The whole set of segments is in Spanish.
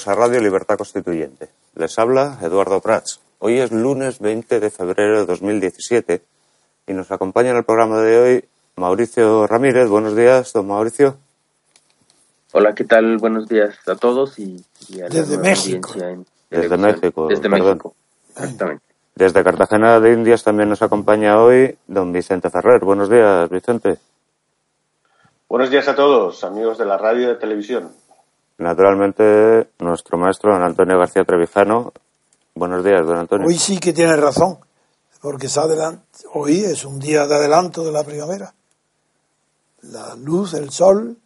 Bienvenidos a Radio Libertad Constituyente. Les habla Eduardo Prats. Hoy es lunes 20 de febrero de 2017 y nos acompaña en el programa de hoy Mauricio Ramírez. Buenos días, don Mauricio. Hola, ¿qué tal? Buenos días a todos y, y a la Desde nueva México. en Desde. México, Desde perdón. México, exactamente. Desde Cartagena de Indias también nos acompaña hoy don Vicente Ferrer. Buenos días, Vicente. Buenos días a todos, amigos de la radio y de televisión. Naturalmente, nuestro maestro, don Antonio García Trevijano. Buenos días, don Antonio. Hoy sí que tiene razón, porque hoy es un día de adelanto de la primavera. La luz, el sol,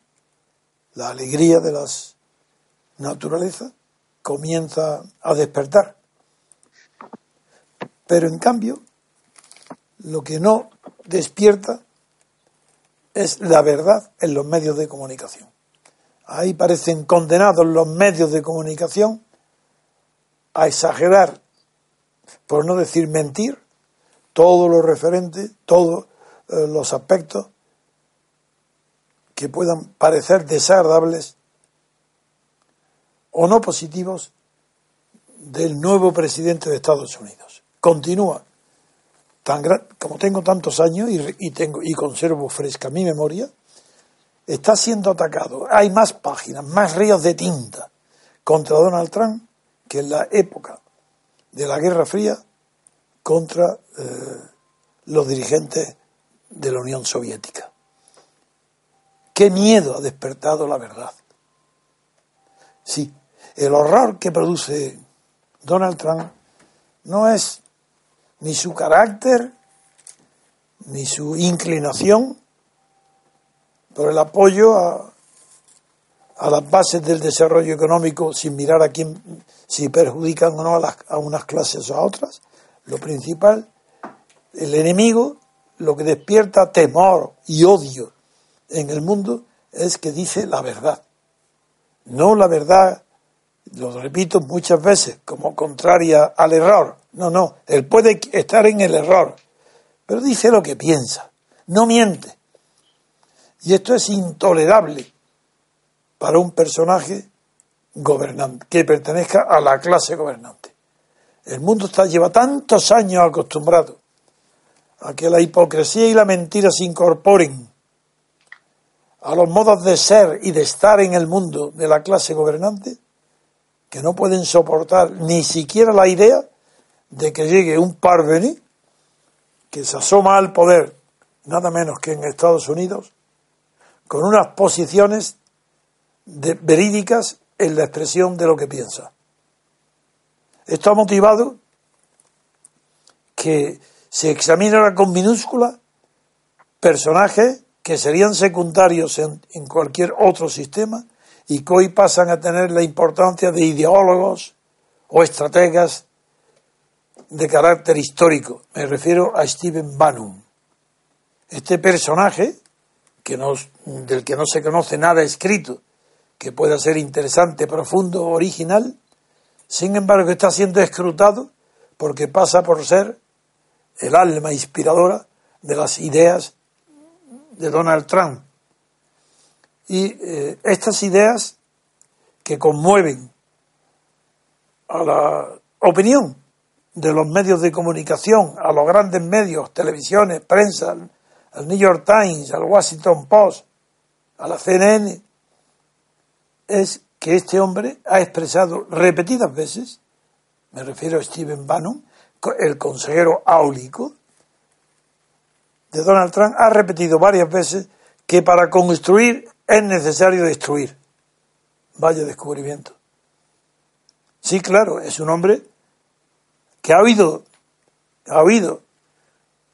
la alegría de las naturaleza comienza a despertar. Pero en cambio, lo que no despierta es la verdad en los medios de comunicación. Ahí parecen condenados los medios de comunicación a exagerar, por no decir mentir, todo lo referente, todos eh, los aspectos que puedan parecer desagradables o no positivos del nuevo presidente de Estados Unidos. Continúa, tan gran- como tengo tantos años y, tengo y conservo fresca mi memoria, está siendo atacado. Hay más páginas, más ríos de tinta contra Donald Trump que en la época de la Guerra Fría contra eh, los dirigentes de la Unión Soviética. Qué miedo ha despertado la verdad. Sí, el horror que produce Donald Trump no es ni su carácter, ni su inclinación por el apoyo a, las bases del desarrollo económico sin mirar a quién, si perjudican o no a, las- a unas clases o a otras. Lo principal, el enemigo, lo que despierta temor y odio en el mundo es que dice la verdad. No la verdad, lo repito muchas veces, como contraria al error. No, no, él puede estar en el error, pero dice lo que piensa, no miente. Y esto es intolerable para un personaje gobernante, que pertenezca a la clase gobernante. El mundo está, lleva tantos años acostumbrado a que la hipocresía y la mentira se incorporen a los modos de ser y de estar en el mundo de la clase gobernante, que no pueden soportar ni siquiera la idea de que llegue un parvenu que se asoma al poder, nada menos que en Estados Unidos, con unas posiciones de- verídicas en la expresión de lo que piensa. Esto ha motivado que se examinara con minúscula personajes que serían secundarios en, en cualquier otro sistema y que hoy pasan a tener la importancia de ideólogos o estrategas de carácter histórico. Me refiero a Stephen Bannon. Este personaje, que no, del que no se conoce nada escrito, que pueda ser interesante, profundo, original, sin embargo está siendo escrutado porque pasa por ser el alma inspiradora de las ideas de Donald Trump. Y eh, estas ideas que conmueven a la opinión de los medios de comunicación, a los grandes medios, televisiones, prensa, al New York Times, al Washington Post, a la CNN, es que este hombre ha expresado repetidas veces, me refiero a Stephen Bannon, el consejero áulico de Donald Trump, ha repetido varias veces que para construir es necesario destruir. Vaya descubrimiento. Sí, claro, es un hombre que ha oído, ha oído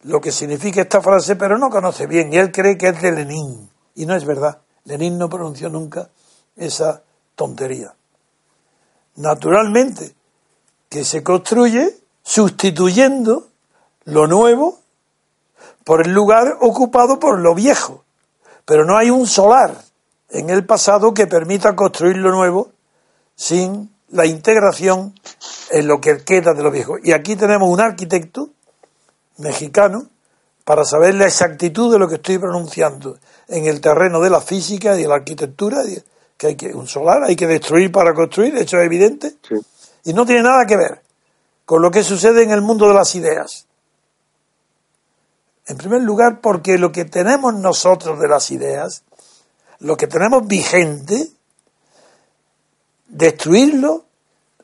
lo que significa esta frase, pero no conoce bien, y él cree que es de Lenin, y no es verdad. Lenin no pronunció nunca esa tontería. Naturalmente, que se construye sustituyendo lo nuevo por el lugar ocupado por lo viejo. Pero no hay un solar en el pasado que permita construir lo nuevo sin la integración en lo que queda de lo viejo. Y aquí tenemos un arquitecto mexicano para saber la exactitud de lo que estoy pronunciando en el terreno de la física y de la arquitectura, que hay que un solar hay que destruir para construir, eso es evidente, y no tiene nada que ver con lo que sucede en el mundo de las ideas. En primer lugar, porque lo que tenemos nosotros de las ideas, lo que tenemos vigente, destruirlo,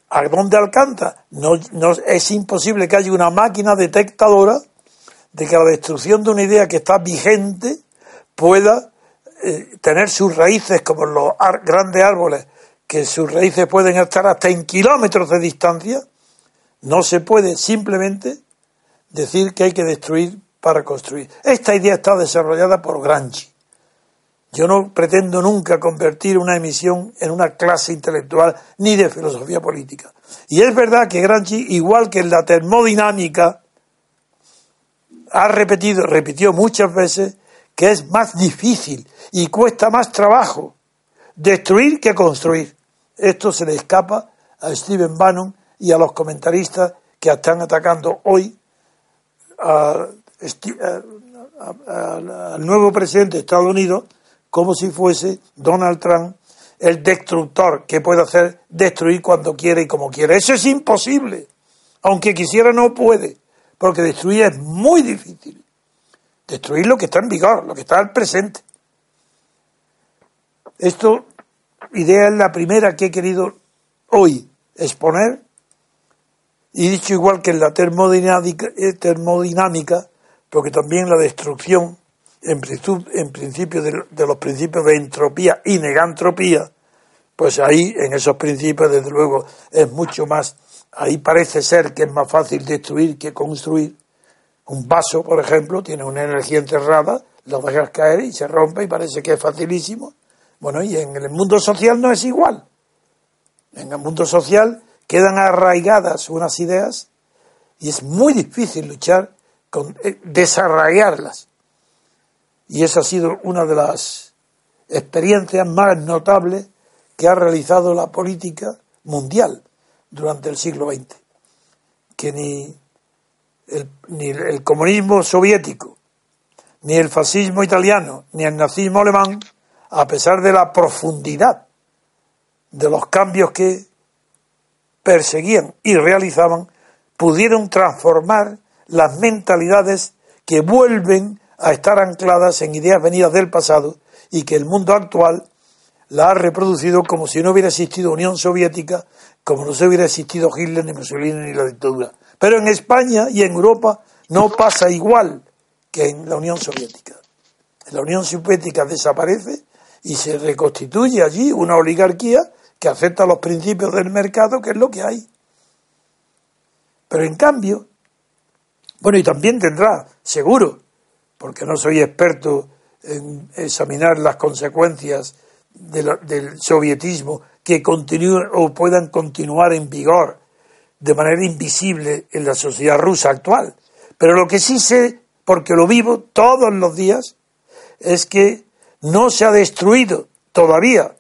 ¿a dónde alcanza? No, no, es imposible que haya una máquina detectadora de que la destrucción de una idea que está vigente pueda eh, tener sus raíces como los grandes árboles, que sus raíces pueden estar hasta en kilómetros de distancia, no se puede simplemente decir que hay que destruir para construir. Esta idea está desarrollada por Gramsci. Yo no pretendo nunca convertir una emisión en una clase intelectual ni de filosofía política. Y es verdad que Gramsci, igual que en la termodinámica, ha repetido, repitió muchas veces que es más difícil y cuesta más trabajo destruir que construir. Esto se le escapa a Stephen Bannon y a los comentaristas que están atacando hoy al nuevo presidente de Estados Unidos como si fuese Donald Trump el destructor que puede hacer destruir cuando quiere y como quiere. Eso es imposible. Aunque quisiera no puede, porque destruir es muy difícil. Destruir lo que está en vigor, lo que está al presente. Esto, idea es la primera que he querido hoy exponer y dicho igual que en la eh, termodinámica porque también la destrucción, en, principio de, de, los principios de entropía y negantropía, pues ahí en esos principios desde luego es mucho más, ahí parece ser que es más fácil destruir que construir, un vaso, por ejemplo, tiene una energía enterrada, lo dejas caer y se rompe y parece que es facilísimo. Bueno, y en el mundo social no es igual. En el mundo social quedan arraigadas unas ideas y es muy difícil luchar con eh, desarraigarlas. Y esa ha sido una de las experiencias más notables que ha realizado la política mundial durante el siglo XX. Que ni el, ni el comunismo soviético, ni el fascismo italiano, ni el nazismo alemán, a pesar de la profundidad de los cambios que perseguían y realizaban, pudieron transformar las mentalidades que vuelven a estar ancladas en ideas venidas del pasado y que el mundo actual la ha reproducido como si no hubiera existido Unión Soviética, como no se hubiera existido Hitler, ni Mussolini, ni la dictadura. Pero en España y en Europa no pasa igual que en la Unión Soviética. La Unión Soviética desaparece y se reconstituye allí una oligarquía que acepta los principios del mercado, que es lo que hay. Pero en cambio, bueno, y también tendrá, seguro, porque no soy experto en examinar las consecuencias del sovietismo que continúen o puedan continuar en vigor de manera invisible en la sociedad rusa actual. Pero lo que sí sé, porque lo vivo todos los días, es que no se ha destruido todavía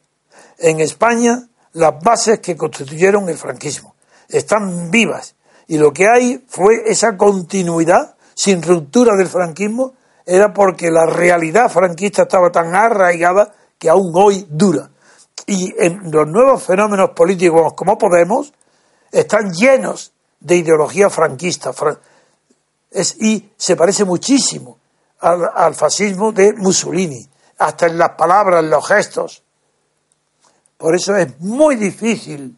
en España las bases que constituyeron el franquismo. Están vivas. Y lo que hay fue esa continuidad sin ruptura del franquismo, era porque la realidad franquista estaba tan arraigada que aún hoy dura. Y en los nuevos fenómenos políticos como Podemos están llenos de ideología franquista. y se parece muchísimo al, fascismo de Mussolini, hasta en las palabras, en los gestos. Por eso es muy difícil,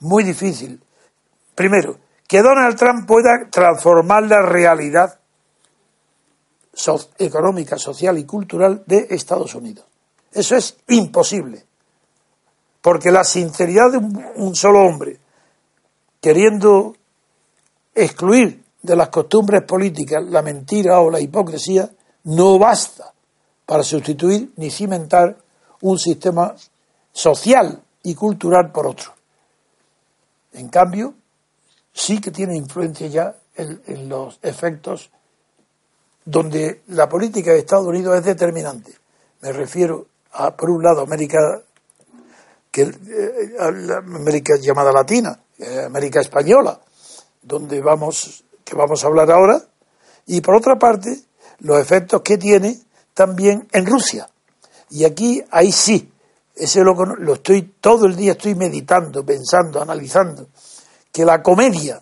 muy difícil, primero, que Donald Trump pueda transformar la realidad económica, social y cultural de Estados Unidos. Eso es imposible. Porque la sinceridad de un solo hombre queriendo excluir de las costumbres políticas la mentira o la hipocresía, no basta para sustituir ni cimentar un sistema social y cultural por otro. En cambio, sí que tiene influencia ya en, los efectos donde la política de Estados Unidos es determinante. Me refiero a, por un lado, América, que, eh, América llamada latina, eh, América española, donde vamos que vamos a hablar ahora, y por otra parte, los efectos que tiene también en Rusia. Y aquí, ahí sí, ese lo, lo estoy, todo el día estoy meditando, pensando, analizando, que la comedia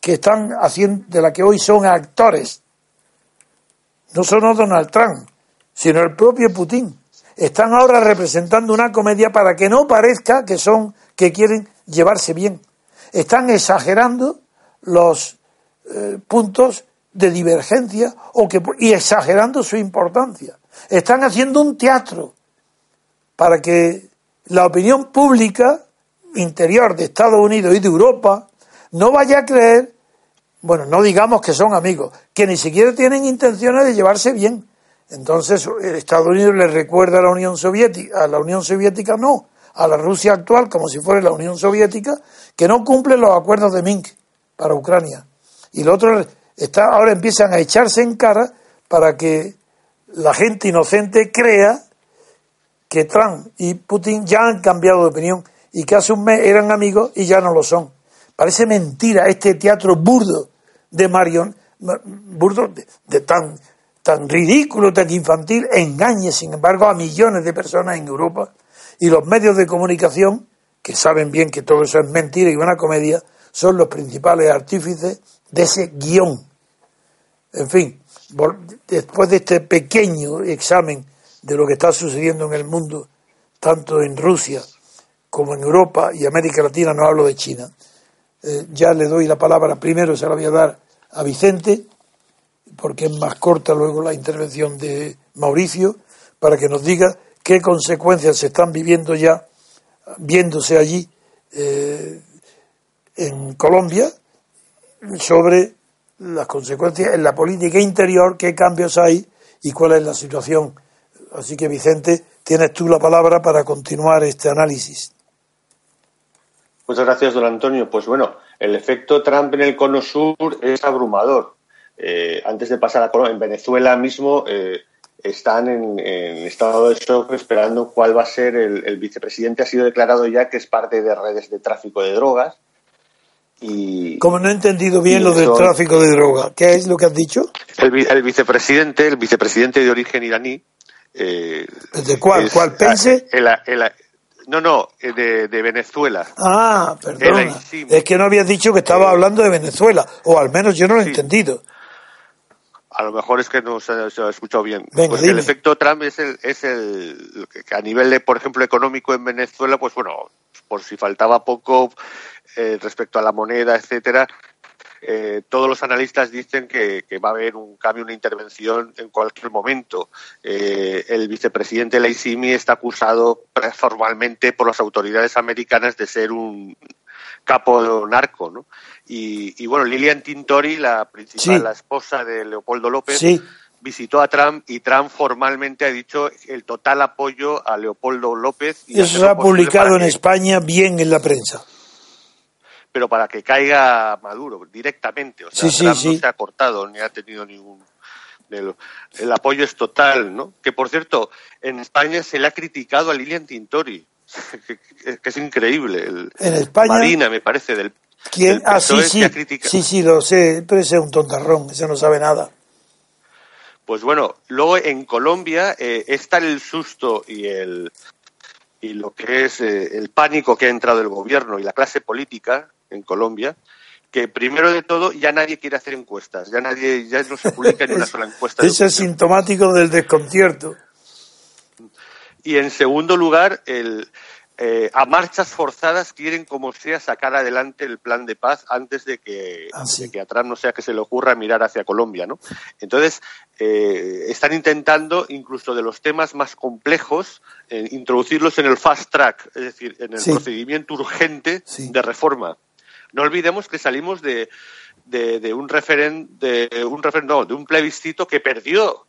que están haciendo, de la que hoy son actores, no solo Donald Trump, sino el propio Putin, están ahora representando una comedia para que no parezca que son, que quieren llevarse bien. Están exagerando los eh, puntos de divergencia y exagerando su importancia. Están haciendo un teatro para que la opinión pública interior de Estados Unidos y de Europa no vaya a creer, bueno, no digamos que son amigos, que ni siquiera tienen intenciones de llevarse bien. Entonces, Estados Unidos le recuerda a la Unión Soviética, a la Unión Soviética no, a la Rusia actual como si fuera la Unión Soviética, que no cumple los acuerdos de Minsk para Ucrania. Y lo otro está, ahora empiezan a echarse en cara para que la gente inocente crea que Trump y Putin ya han cambiado de opinión y que hace un mes eran amigos y ya no lo son. Parece mentira este teatro burdo de Marion, burdo de, tan, tan ridículo, tan infantil, engañe, sin embargo, a millones de personas en Europa y los medios de comunicación, que saben bien que todo eso es mentira y una comedia, son los principales artífices de ese guion. En fin, después de este pequeño examen de lo que está sucediendo en el mundo, tanto en Rusia como en Europa y América Latina, no hablo de China, eh, ya le doy la palabra, primero se la voy a dar a Vicente, porque es más corta luego la intervención de Mauricio, para que nos diga qué consecuencias se están viviendo ya, viéndose allí eh, en Colombia, sobre las consecuencias en la política interior, qué cambios hay y cuál es la situación. Así que, Vicente, tienes tú la palabra para continuar este análisis. Muchas gracias, don Antonio. Pues bueno, el efecto Trump en el cono sur es abrumador. Eh, antes de pasar a en Venezuela mismo eh, están en, estado de shock esperando cuál va a ser el, el, vicepresidente. Ha sido declarado ya que es parte de redes de tráfico de drogas. Y, Como no he entendido bien lo del tráfico de drogas, ¿qué es lo que has dicho? El, vicepresidente, el vicepresidente de origen iraní. Eh, ¿De cuál? ¿Cuál pense? No, no, eh, de, Venezuela. Ah, perdón. Es que no habías dicho que estaba eh, hablando de Venezuela, o al menos yo no lo he entendido. A lo mejor es que no se, ha escuchado bien. pues el efecto Trump es el, es el que a nivel de, por ejemplo, económico en Venezuela, pues bueno, por si faltaba poco eh, respecto a la moneda, etcétera, eh, todos los analistas dicen que, va a haber un cambio, una intervención en cualquier momento. Eh, el vicepresidente Leisimi está acusado formalmente por las autoridades americanas de ser un capo narco, ¿no? Y, bueno, Lilian Tintori, la principal, la esposa de Leopoldo López, visitó a Trump y Trump formalmente ha dicho el total apoyo a Leopoldo López. Y Eso se ha publicado en España bien en la prensa. Pero para que caiga Maduro directamente, o sea, Trump no se ha cortado ni ha tenido ningún el, apoyo es total, ¿no? Que por cierto, en España se le ha criticado a Lilian Tintori, que, es increíble. El, en España. Marina, me parece, del. ¿Quién? ah, sí, sí. Sí, sí, lo sé, pero ese es un tontarrón, ese no sabe nada. Pues bueno, luego en Colombia eh, está el susto y el y lo que es eh, el pánico que ha entrado el gobierno y la clase política en Colombia, que primero de todo ya nadie quiere hacer encuestas, ya nadie ya no se publica ni una sola encuesta. Eso es sintomático del desconcierto. Y en segundo lugar, el, eh, a marchas forzadas quieren como sea sacar adelante el plan de paz antes de que, ah, que atrás no sea que se le ocurra mirar hacia Colombia, ¿no? Entonces eh, están intentando incluso de los temas más complejos eh, introducirlos en el fast track, es decir, en el procedimiento urgente de reforma. No olvidemos que salimos de, de, un de no, de un plebiscito que perdió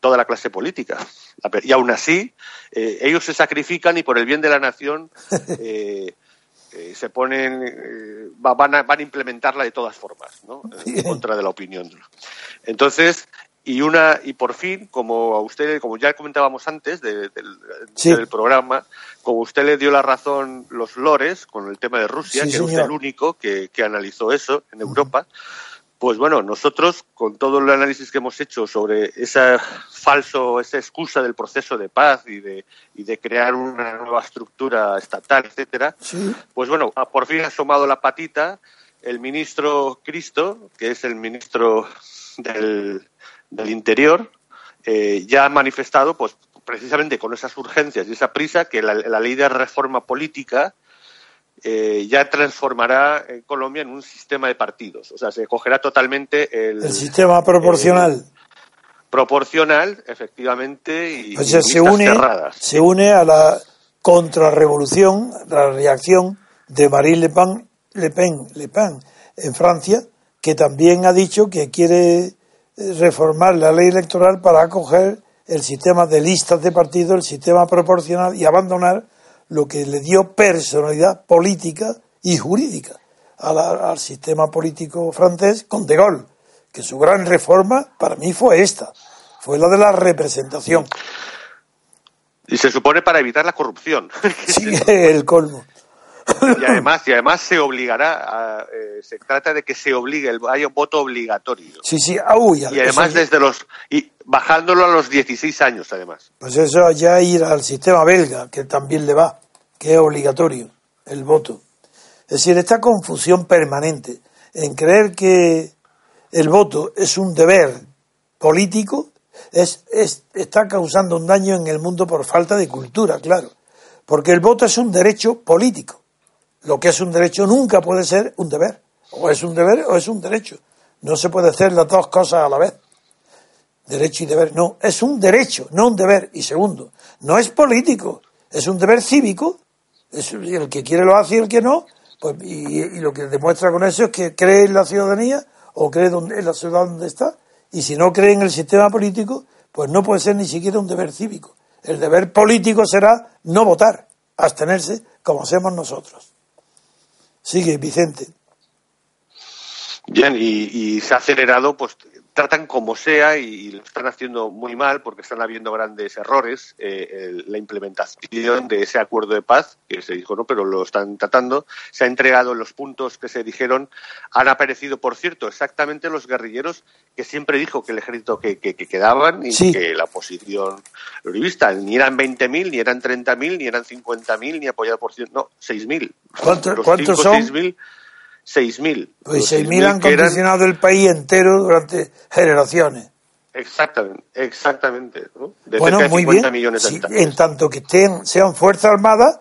toda la clase política. Y aún así, eh, ellos se sacrifican y por el bien de la nación eh, eh, se ponen, van, a, van a implementarla de todas formas, ¿no? en contra de la opinión. Entonces, y una y por fin, como a usted, como ya comentábamos antes del programa, como usted le dio la razón los lores con el tema de Rusia, que es el único que, que analizó eso en Europa. Pues bueno, nosotros, con todo el análisis que hemos hecho sobre esa falso, esa excusa del proceso de paz y de, y de crear una nueva estructura estatal, etcétera, pues bueno, por fin ha asomado la patita el ministro Cristo, que es el ministro del, del Interior, eh, ya ha manifestado, pues precisamente con esas urgencias y esa prisa, que la ley de reforma política eh, ya transformará en Colombia en un sistema de partidos. O sea, se cogerá totalmente el, el sistema proporcional. proporcional, efectivamente, y, o sea, se une, se une a la contrarrevolución, la reacción de Marine Le Pen, Le Pen, Le Pen en Francia, que también ha dicho que quiere eh, reformar la ley electoral para acoger el sistema de listas de partidos, el sistema proporcional y abandonar lo que le dio personalidad política y jurídica al sistema político francés con De Gaulle, que su gran reforma para mí fue esta, fue la de la representación. Y se supone para evitar la corrupción. Sí, el colmo. Y además, y además se obligará, eh, se trata de que se obligue, el, hay un voto obligatorio. Sí, sí, y además desde los, y bajándolo a los 16 años además. Pues eso ya ir al sistema belga, que también le va, que es obligatorio el voto. Es decir, esta confusión permanente en creer que el voto es un deber político es, está causando un daño en el mundo por falta de cultura, claro. Porque el voto es un derecho político. Lo que es un derecho nunca puede ser un deber. O es un deber o es un derecho. No se puede hacer las dos cosas a la vez. Derecho y deber. No, es un derecho, no un deber. Y segundo, no es político, es un deber cívico. El que quiere lo hace y el que no. Pues, y, lo que demuestra con eso es que cree en la ciudadanía o cree en la ciudad donde está. Y si no cree en el sistema político, pues no puede ser ni siquiera un deber cívico. El deber político será no votar, abstenerse, como hacemos nosotros. Sigue, Vicente. Bien, y, se ha acelerado, pues tratan como sea y, lo están haciendo muy mal porque están habiendo grandes errores. Eh, la implementación de ese acuerdo de paz, que se dijo no, pero lo están tratando, se ha entregado los puntos que se dijeron. Han aparecido, por cierto, exactamente los guerrilleros que siempre dijo que el ejército que, quedaban y que la oposición uribista ni eran 20.000, ni eran 30.000, ni eran 50.000, ni apoyado por cierto, no, 6.000. ¿Cuántos, ¿cuántos son? 6.000 6.000. Pues 6.000 han condicionado el país entero durante generaciones. Exactamente, exactamente. bueno, muy bien. Millones de en tanto que estén, sean fuerzas armadas,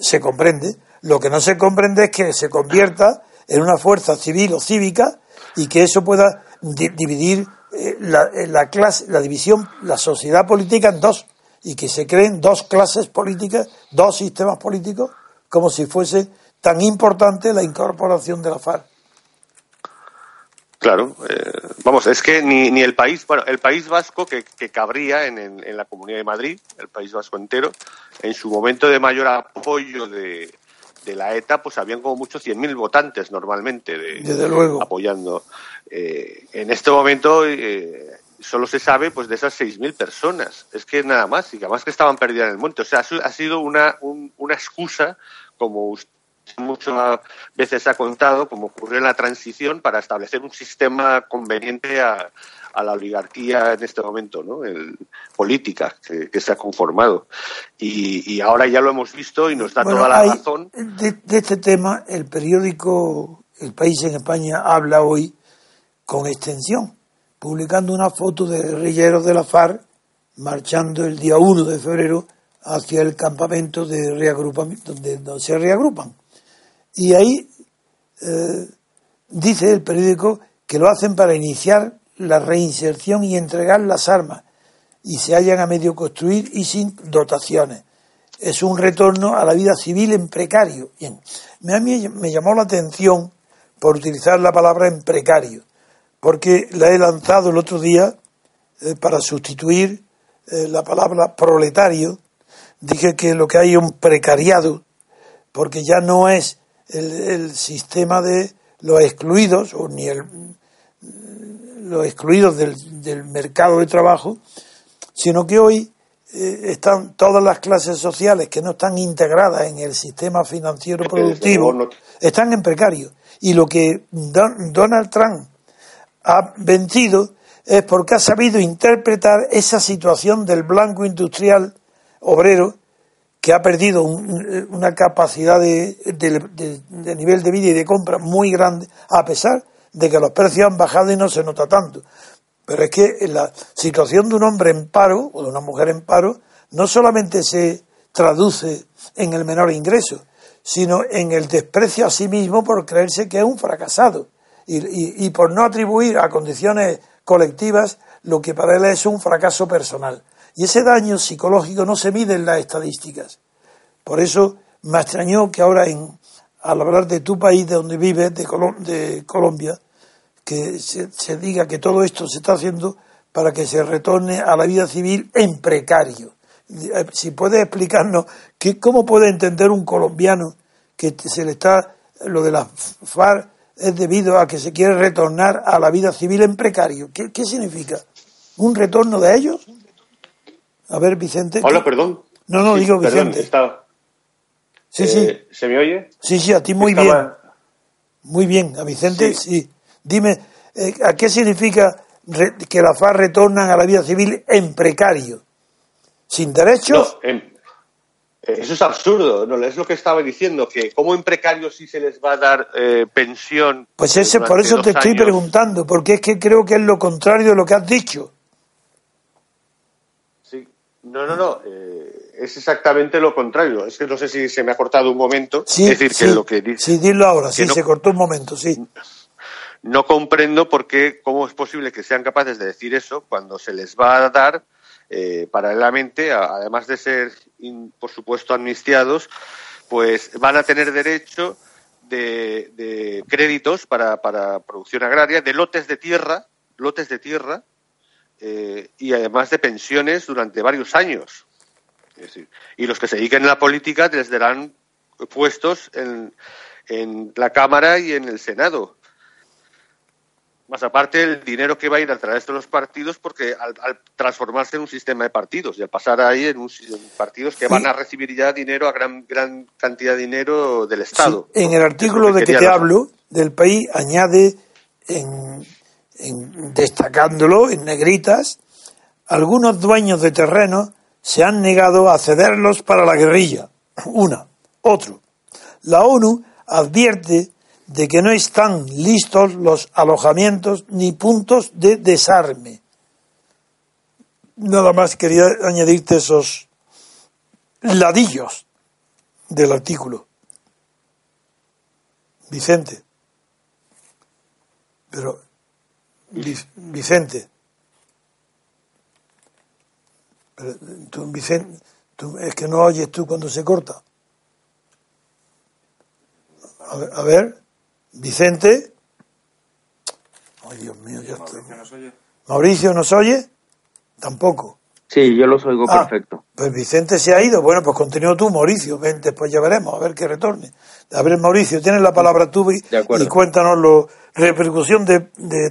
se comprende. Lo que no se comprende es que se convierta en una fuerza civil o cívica y que eso pueda dividir eh, la, eh, la, clase, la división, la sociedad política en dos y que se creen dos clases políticas, dos sistemas políticos, como si fuese tan importante la incorporación de la FARC. Claro, eh, vamos, es que ni, ni el país, bueno, el país vasco que, que cabría en, en, la Comunidad de Madrid, el país vasco entero, en su momento de mayor apoyo de, de la ETA, pues habían como muchos 100.000 votantes normalmente de, Desde luego. apoyando. Eh, en este momento eh, solo se sabe pues de esas 6.000 personas. Es que nada más, y que además que estaban perdidas en el monte. O sea, ha sido una, un, una excusa, como usted muchas veces ha contado, como ocurrió en la transición, para establecer un sistema conveniente a, a la oligarquía en este momento, ¿no? El, política que, que, se ha conformado. Y, y, ahora ya lo hemos visto y nos da bueno, toda la hay, razón. De, de, este tema, el periódico El País en España habla hoy con extensión, publicando una foto de guerrilleros de la FARC marchando el día 1 de febrero hacia el campamento de reagrupamiento, donde, donde se reagrupan. Y ahí eh, dice el periódico que lo hacen para iniciar la reinserción y entregar las armas y se hallan a medio construir y sin dotaciones. Es un retorno a la vida civil en precario. A mí me llamó la atención por utilizar la palabra en precario, porque la he lanzado el otro día eh, para sustituir eh, la palabra proletario. Dije que lo que hay es un precariado, porque ya no es el, el sistema de los excluidos, o ni el, los excluidos del, del, mercado de trabajo, sino que hoy eh, están todas las clases sociales que no están integradas en el sistema financiero productivo, están en precario. Y lo que Don, Donald Trump ha vencido es porque ha sabido interpretar esa situación del blanco industrial obrero que ha perdido un, una capacidad de, de, nivel de vida y de compra muy grande, a pesar de que los precios han bajado y no se nota tanto. Pero es que la situación de un hombre en paro o de una mujer en paro no solamente se traduce en el menor ingreso, sino en el desprecio a sí mismo por creerse que es un fracasado y, y por no atribuir a condiciones colectivas lo que para él es un fracaso personal. Y ese daño psicológico no se mide en las estadísticas. Por eso me extrañó que ahora, en, al hablar de tu país, de donde vives, de, Colom de Colombia, que se, diga que todo esto se está haciendo para que se retorne a la vida civil en precario. Si puedes explicarnos que, cómo puede entender un colombiano que se le está lo de la FARC es debido a que se quiere retornar a la vida civil en precario. ¿Qué, qué significa? ¿Un retorno de ellos? A ver, Vicente. Hola, ¿qué? perdón. No, no, sí, digo Vicente. Perdón, estaba... Sí, eh, sí. ¿Se me oye? Sí, sí, a ti muy estaba... bien. Muy bien, a Vicente sí. sí. Dime, eh, ¿a qué significa re, que la FARC retornan a la vida civil en precario? ¿Sin derechos? No, en, eso es absurdo, no es lo que estaba diciendo, que como en precario sí se les va a dar eh, pensión. Pues ese, por eso te estoy preguntando, porque es que creo que es lo contrario de lo que has dicho. No, no, no. Eh, es exactamente lo contrario. Es que no sé si se me ha cortado un momento. Sí, es decir, sí, que lo que dice. Sí, dilo ahora, sí, no, se cortó un momento, sí. No comprendo por qué, cómo es posible que sean capaces de decir eso cuando se les va a dar eh, paralelamente, a, además de ser, in, por supuesto, amnistiados, pues van a tener derecho de, de créditos para, para, producción agraria, de lotes de tierra, lotes de tierra, eh, y además de pensiones durante varios años. Es decir, y los que se dediquen a la política les darán puestos en, en la Cámara y en el Senado más aparte el dinero que va a ir a través de los partidos, porque al, al transformarse en un sistema de partidos y al pasar ahí en, un, en partidos que sí. van a recibir ya dinero, a gran, gran cantidad de dinero del Estado. Sí. En el artículo que de que te hablo del país añade, en, en, destacándolo en negritas, algunos dueños de terrenos se han negado a cederlos para la guerrilla. Una. Otro. La ONU advierte de que no están listos los alojamientos ni puntos de desarme. Nada más quería añadirte esos ladillos del artículo. Vicente. Pero, Vicente. Pero, tú, Vicente, tú, es que no oyes tú cuando se corta. A ver. A ver. Vicente. Ay, Dios mío, ya está. ¿Mauricio nos oye? Tampoco. Sí, yo los oigo ah, perfecto. Pues Vicente se ha ido. Bueno, pues continúa tú, Mauricio. Ven, después ya veremos, a ver que retorne. A ver, Mauricio, tienes la palabra tú y, cuéntanos la repercusión de,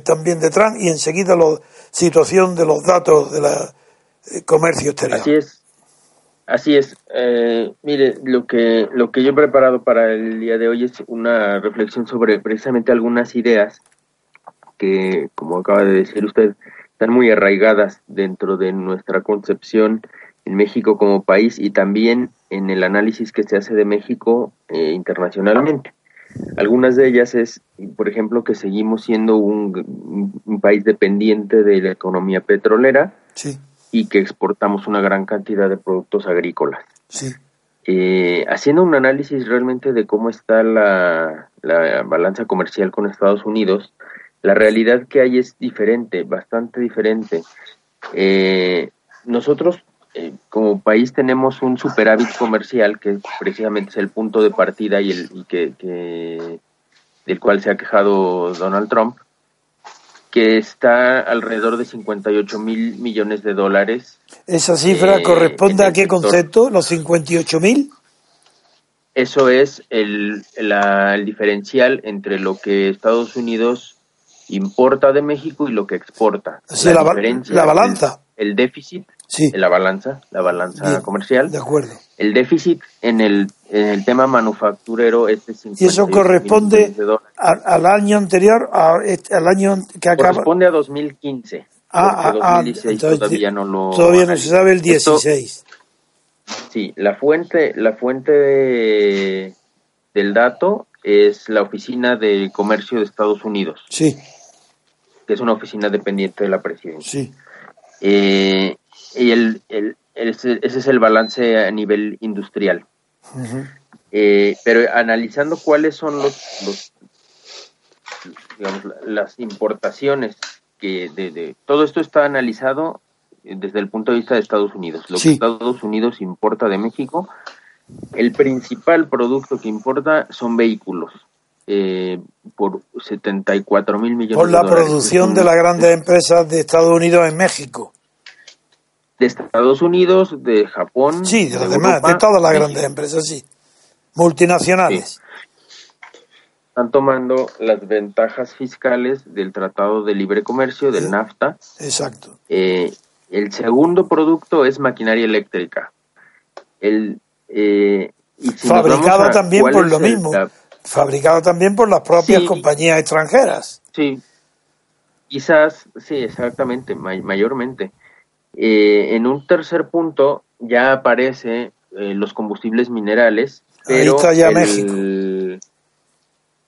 también de Trump y enseguida la situación de los datos de la eh, comercio exterior. Así es. Así es. Eh, mire, lo que, lo que yo he preparado para el día de hoy es una reflexión sobre precisamente algunas ideas que, como acaba de decir usted, están muy arraigadas dentro de nuestra concepción en México como país y también en el análisis que se hace de México eh, internacionalmente. Algunas de ellas es, por ejemplo, que seguimos siendo un, un país dependiente de la economía petrolera sí y que exportamos una gran cantidad de productos agrícolas. Sí. Eh, haciendo un análisis realmente de cómo está la, balanza comercial con Estados Unidos, la realidad que hay es diferente, bastante diferente. Eh, nosotros eh, como país tenemos un superávit comercial que precisamente es el punto de partida y el que, que, del cual se ha quejado Donald Trump que está alrededor de 58 mil millones de dólares. ¿Esa cifra eh, corresponde a qué concepto? ¿Los 58 mil? Eso es el, el diferencial entre lo que Estados Unidos importa de México y lo que exporta. la, la, balanza. el déficit sí. la balanza, la balanza comercial. De acuerdo. El déficit en el, en el tema manufacturero es de Y eso corresponde al año anterior, este, al año que acaba. Corresponde a 2015. Ah, ah, 2016 ah, todavía no lo. Todavía no se sabe el 16. sí, la fuente, la fuente del dato es la Oficina de Comercio de Estados Unidos. Sí. Que es una oficina dependiente de la presidencia. Sí. Eh, y el, el, ese, es el balance a nivel industrial. Eh, pero analizando cuáles son los, los digamos, las importaciones que de, todo esto está analizado desde el punto de vista de Estados Unidos. Lo que Estados Unidos importa de México, el principal producto que importa son vehículos. Eh, por 74 mil millones por la producción de las grandes empresas de Estados Unidos en México de Estados Unidos, de Japón. Sí, de, demás, de todas las grandes empresas, sí. Multinacionales. Están tomando las ventajas fiscales del Tratado de Libre Comercio, del NAFTA. Exacto. Eh, el segundo producto es maquinaria eléctrica. El, eh, fabricado también por lo mismo. Fabricado también por las propias compañías extranjeras. Sí. Quizás, sí, exactamente, mayormente. Eh, en un tercer punto ya aparece eh, los combustibles minerales. Pero Ahí está ya México.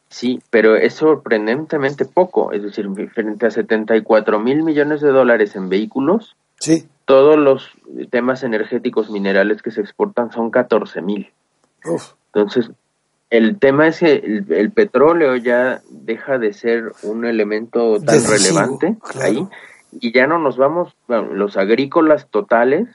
Sí, pero es sorprendentemente poco. Es decir, frente a 74 mil millones de dólares en vehículos, sí. todos los temas energéticos minerales que se exportan son 14 mil. Entonces, el tema es que el, petróleo ya deja de ser un elemento tan relevante ahí y ya no nos vamos, los agrícolas totales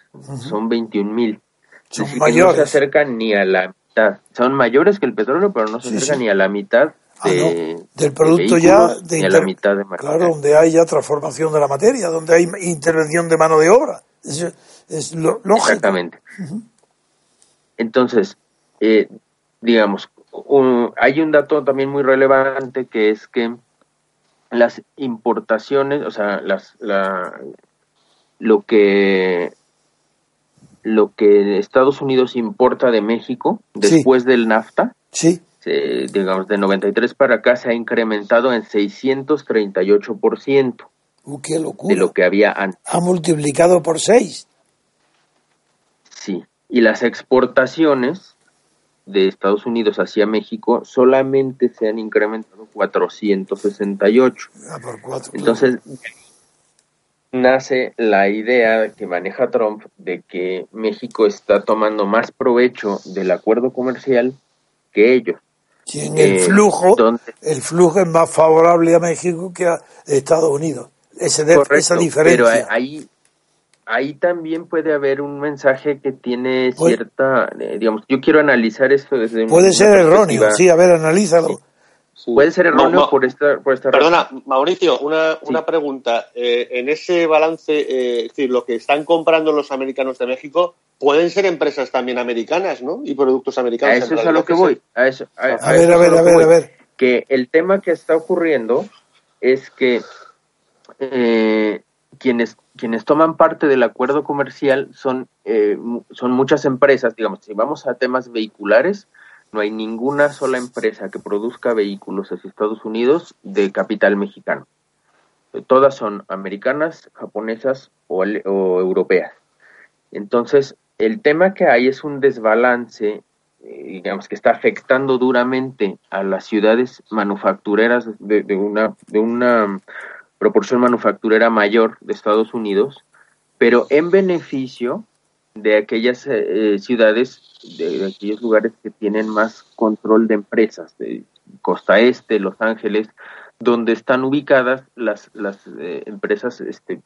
son 21 mil. Son mayores. no se acercan ni a la mitad. Son mayores que el petróleo, pero no se acercan ni a la mitad ah, del producto ya de ni a la mitad de Claro, donde hay ya transformación de la materia, donde hay intervención de mano de obra. Es, lo, lógico. Exactamente. Entonces, eh, digamos, hay un dato también muy relevante que es que las importaciones, o sea, las, la, lo que lo que Estados Unidos importa de México después del NAFTA, sí. digamos de 93 para acá se ha incrementado en 638%. Uh, qué locura. De lo que había antes. Ha multiplicado por 6. Sí, y las exportaciones de Estados Unidos hacia México solamente se han incrementado 468. Ah, por Entonces, nace la idea que maneja Trump de que México está tomando más provecho del acuerdo comercial que ellos. Y en el eh, flujo, el flujo es más favorable a México que a Estados Unidos. Ese esa diferencia. Pero ahí, ahí también puede haber un mensaje que tiene cierta, eh, digamos, yo quiero analizar esto desde Puede ser erróneo, sí, a ver, analízalo. Puede ser erróneo por esta, por esta Perdona, Mauricio, una, una pregunta. Eh, en ese balance, eh, es decir, lo que están comprando los americanos de México, pueden ser empresas también americanas, ¿no? Y productos americanos. A eso es a lo que voy. A, eso, a, ver, a ver, a ver, a ver. Que el tema que está ocurriendo es que eh, quienes quienes toman parte del acuerdo comercial son son muchas empresas, digamos, si vamos a temas vehiculares, no hay ninguna sola empresa que produzca vehículos hacia Estados Unidos de capital mexicano. Todas son americanas, japonesas o, europeas. Entonces, el tema que hay es un desbalance, eh, digamos, que está afectando duramente a las ciudades manufactureras de, una, de una proporción manufacturera mayor de Estados Unidos, pero en beneficio de aquellas eh, ciudades, de, aquellos lugares que tienen más control de empresas, de Costa Este, Los Ángeles, donde están ubicadas las, las eh, empresas este,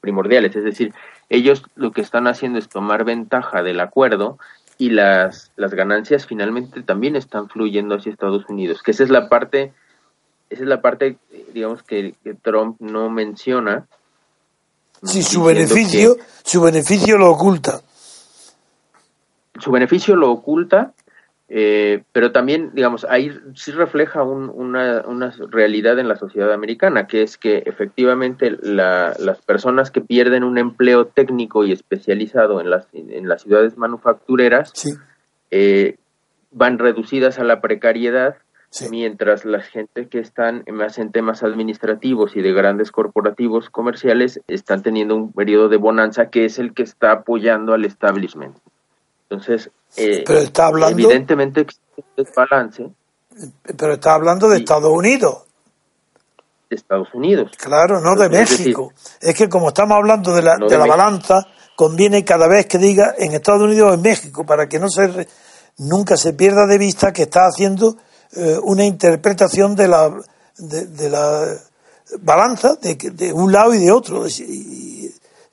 primordiales. Es decir, ellos lo que están haciendo es tomar ventaja del acuerdo y las, las ganancias finalmente también están fluyendo hacia Estados Unidos, que esa es la parte, esa es la parte, digamos, que Trump no menciona, Sí, su beneficio, su beneficio lo oculta. Su beneficio lo oculta, eh, pero también, digamos, ahí sí refleja una, una, realidad en la sociedad americana, que es que efectivamente las personas que pierden un empleo técnico y especializado en las, en las ciudades manufactureras eh, van reducidas a la precariedad Mientras la gente que están más en temas administrativos y de grandes corporativos comerciales están teniendo un periodo de bonanza que es el que está apoyando al establishment. Entonces, eh, pero está hablando, evidentemente existe un desbalance. Pero está hablando de Estados Unidos. De Estados Unidos. Claro, no de México. Es, que como estamos hablando de la, de la balanza, conviene cada vez que diga en Estados Unidos o en México, para que no se nunca se pierda de vista que está haciendo eh, una interpretación de la, de, la balanza de, de, un lado y de otro.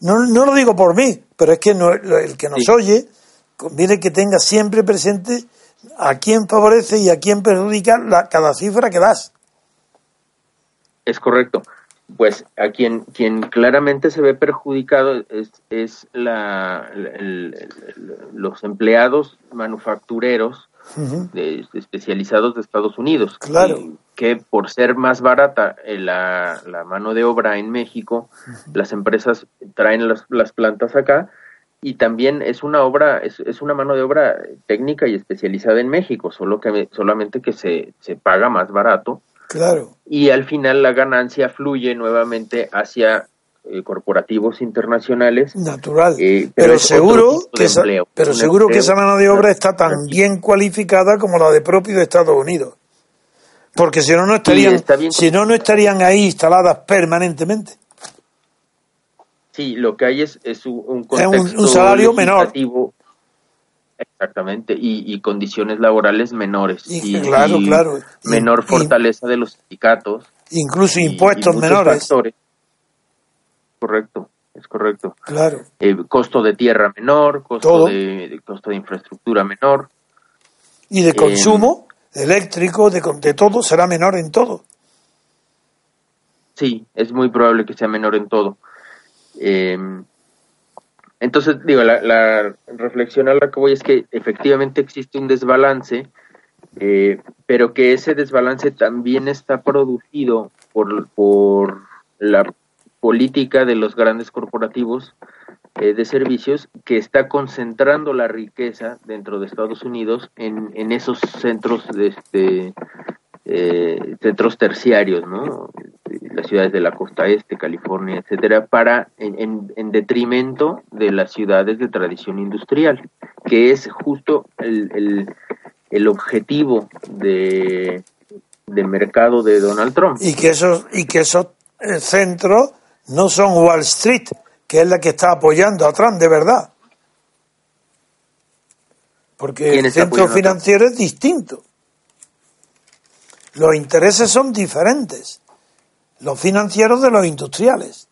no, no, lo digo por mí, pero es que el que nos oye conviene que tenga siempre presente a quién favorece y a quién perjudica la, cada cifra que das. Es correcto. Pues a quien, quien claramente se ve perjudicado es, es la, los empleados manufactureros de, especializados de Estados Unidos. Claro. Que, por ser más barata eh, la, la, mano de obra en México, las empresas traen las, las, plantas acá y también es una obra, es, es, una mano de obra técnica y especializada en México, solo que solamente que se, se paga más barato. Claro. Y al final la ganancia fluye nuevamente hacia eh, corporativos internacionales. Natural. Eh, pero, seguro que esa, pero seguro que esa mano de obra está tan bien cualificada como la de propio de Estados Unidos. Porque si no, no estarían, si no, no estarían ahí instaladas permanentemente. Sí, lo que hay es, es un, un, salario menor. Exactamente, y, condiciones laborales menores. Y, claro, claro. Menor fortaleza de los sindicatos. Incluso impuestos menores correcto, es correcto. Claro. Eh, costo de tierra menor, costo de, costo de infraestructura menor. Y de consumo eh, eléctrico, de, de todo, será menor en todo. Sí, es muy probable que sea menor en todo. Eh, entonces, digo, la, la, reflexión a la que voy es que efectivamente existe un desbalance, pero que ese desbalance también está producido por, por la política de los grandes corporativos eh, de servicios que está concentrando la riqueza dentro de Estados Unidos en, en esos centros de este eh, centros terciarios, ¿no? Las ciudades de la costa este, California, etcétera, para en, en, detrimento de las ciudades de tradición industrial, que es justo el, el, el objetivo de, de mercado de Donald Trump. Y que esos y que esos eh, centros no son Wall Street, que es la que está apoyando a Trump de verdad. Porque el centro financiero es distinto. Los intereses son diferentes. Los financieros de los industriales.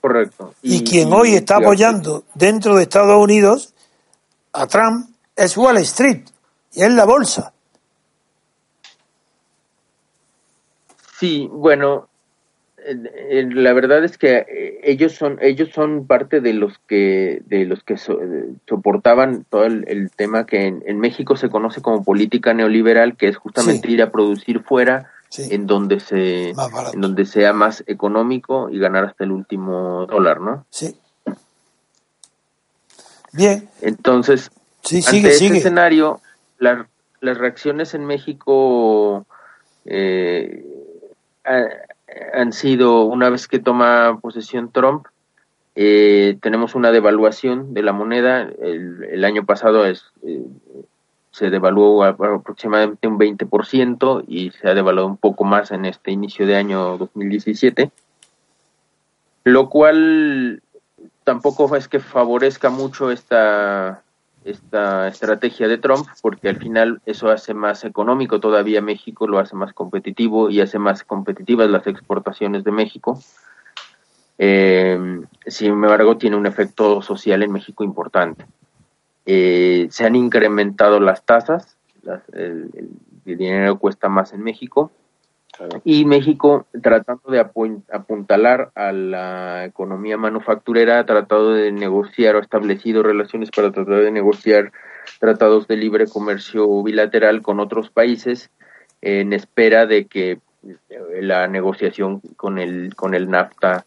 Correcto. Y, quien hoy está apoyando dentro de Estados Unidos a Trump es Wall Street y es la bolsa. Sí, bueno, la verdad es que eh, ellos son ellos son parte de los que de los que soportaban todo el, tema que en, México se conoce como política neoliberal que es justamente ir a producir fuera en donde se en donde sea más económico y ganar hasta el último dólar no sí. Bien. Entonces sí, ante este escenario las reacciones en México eh, han sido, una vez que toma posesión Trump, eh, tenemos una devaluación de la moneda. El, año pasado es, eh, se devaluó aproximadamente un 20% y se ha devaluado un poco más en este inicio de año 2017, lo cual tampoco es que favorezca mucho esta esta estrategia de Trump porque al final eso hace más económico todavía México, lo hace más competitivo y hace más competitivas las exportaciones de México. Eh, sin embargo, tiene un efecto social en México importante. Eh, se han incrementado las tasas, el, dinero cuesta más en México y México, tratando de apuntalar a la economía manufacturera, ha tratado de negociar o establecido relaciones para tratar de negociar tratados de libre comercio bilateral con otros países en espera de que la negociación con el con el NAFTA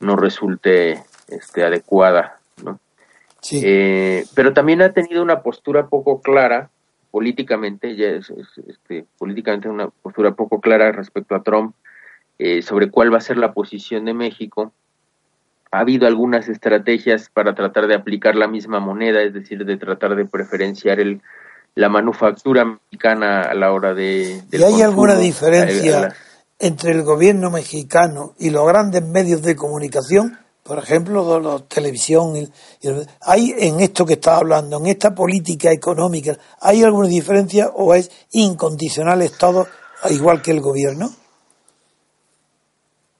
no resulte este, adecuada, ¿no? Eh, pero también ha tenido una postura poco clara políticamente, ya es, este, políticamente una postura poco clara respecto a Trump eh, sobre cuál va a ser la posición de México. Ha habido algunas estrategias para tratar de aplicar la misma moneda, es decir, de tratar de preferenciar el, la manufactura mexicana a la hora de... ¿Y hay alguna diferencia entre el gobierno mexicano y los grandes medios de comunicación? Por ejemplo, la televisión, ¿hay en esto que está hablando, en esta política económica, ¿hay alguna diferencia o es incondicional todo igual que el gobierno?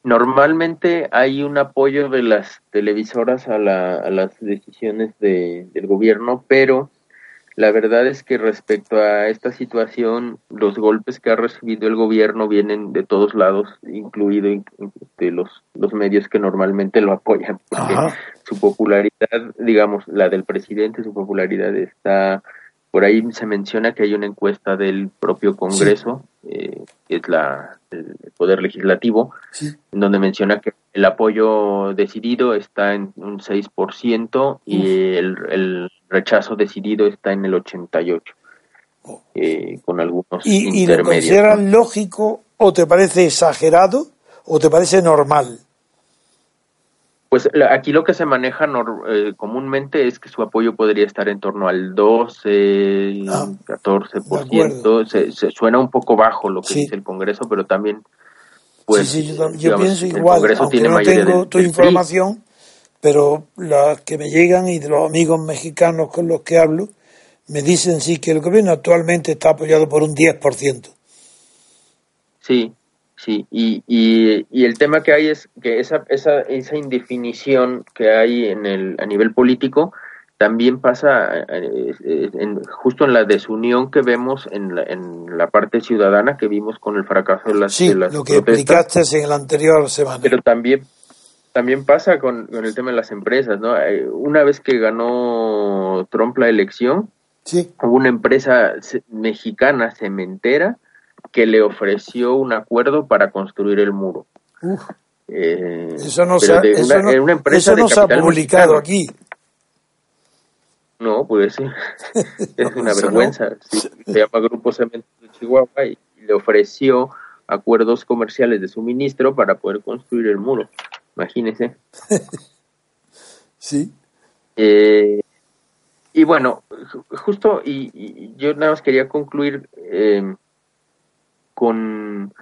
Normalmente hay un apoyo de las televisoras a, las decisiones del gobierno, pero la verdad es que respecto a esta situación, los golpes que ha recibido el gobierno vienen de todos lados, incluido de los, los medios que normalmente lo apoyan, porque su popularidad, digamos, la del presidente, su popularidad está, por ahí se menciona que hay una encuesta del propio Congreso, eh, que es la, el Poder Legislativo, en donde menciona que el apoyo decidido está en un 6% y el, el rechazo decidido está en el 88, eh, con algunos ¿Y, ¿Y lo consideras lógico o te parece exagerado o te parece normal? Pues aquí lo que se maneja eh, comúnmente es que su apoyo podría estar en torno al 12, 14%. Ah, se, se, suena un poco bajo lo que dice el Congreso, pero también, pues, sí, yo, pienso igual, aunque no tengo tu información, pero las que me llegan y de los amigos mexicanos con los que hablo, me dicen sí que el gobierno actualmente está apoyado por un 10%. Sí, sí, y, y, y el tema que hay es que esa, esa, esa indefinición que hay en el, a nivel político también pasa eh, eh, en, justo en la desunión que vemos en la, en la parte ciudadana que vimos con el fracaso de las, sí, lo que explicaste en la anterior semana. Pero también también pasa con, el tema de las empresas, ¿no? Eh, una vez que ganó Trump la elección, hubo una empresa mexicana cementera que le ofreció un acuerdo para construir el muro. Eh, eso no, se ha, empresa no se ha publicado aquí. No, pues sí. es una vergüenza. se llama Grupo Cemento de Chihuahua y le ofreció acuerdos comerciales de suministro para poder construir el muro imagínese. sí. Eh, y bueno, justo, y, yo nada más quería concluir em, con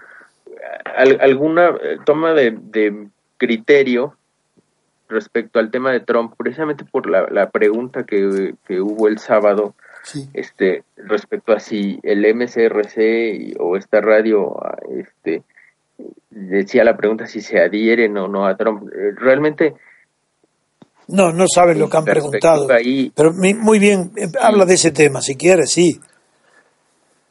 alguna eh, toma de, criterio respecto al tema de Trump, precisamente por la, pregunta que, hubo el sábado este respecto a si el MCRC o esta radio este decía la pregunta si se adhieren o no a Trump. Eh, realmente... No, no saben lo que han preguntado. Pero muy bien, eh, habla de ese tema, si quieres, sí.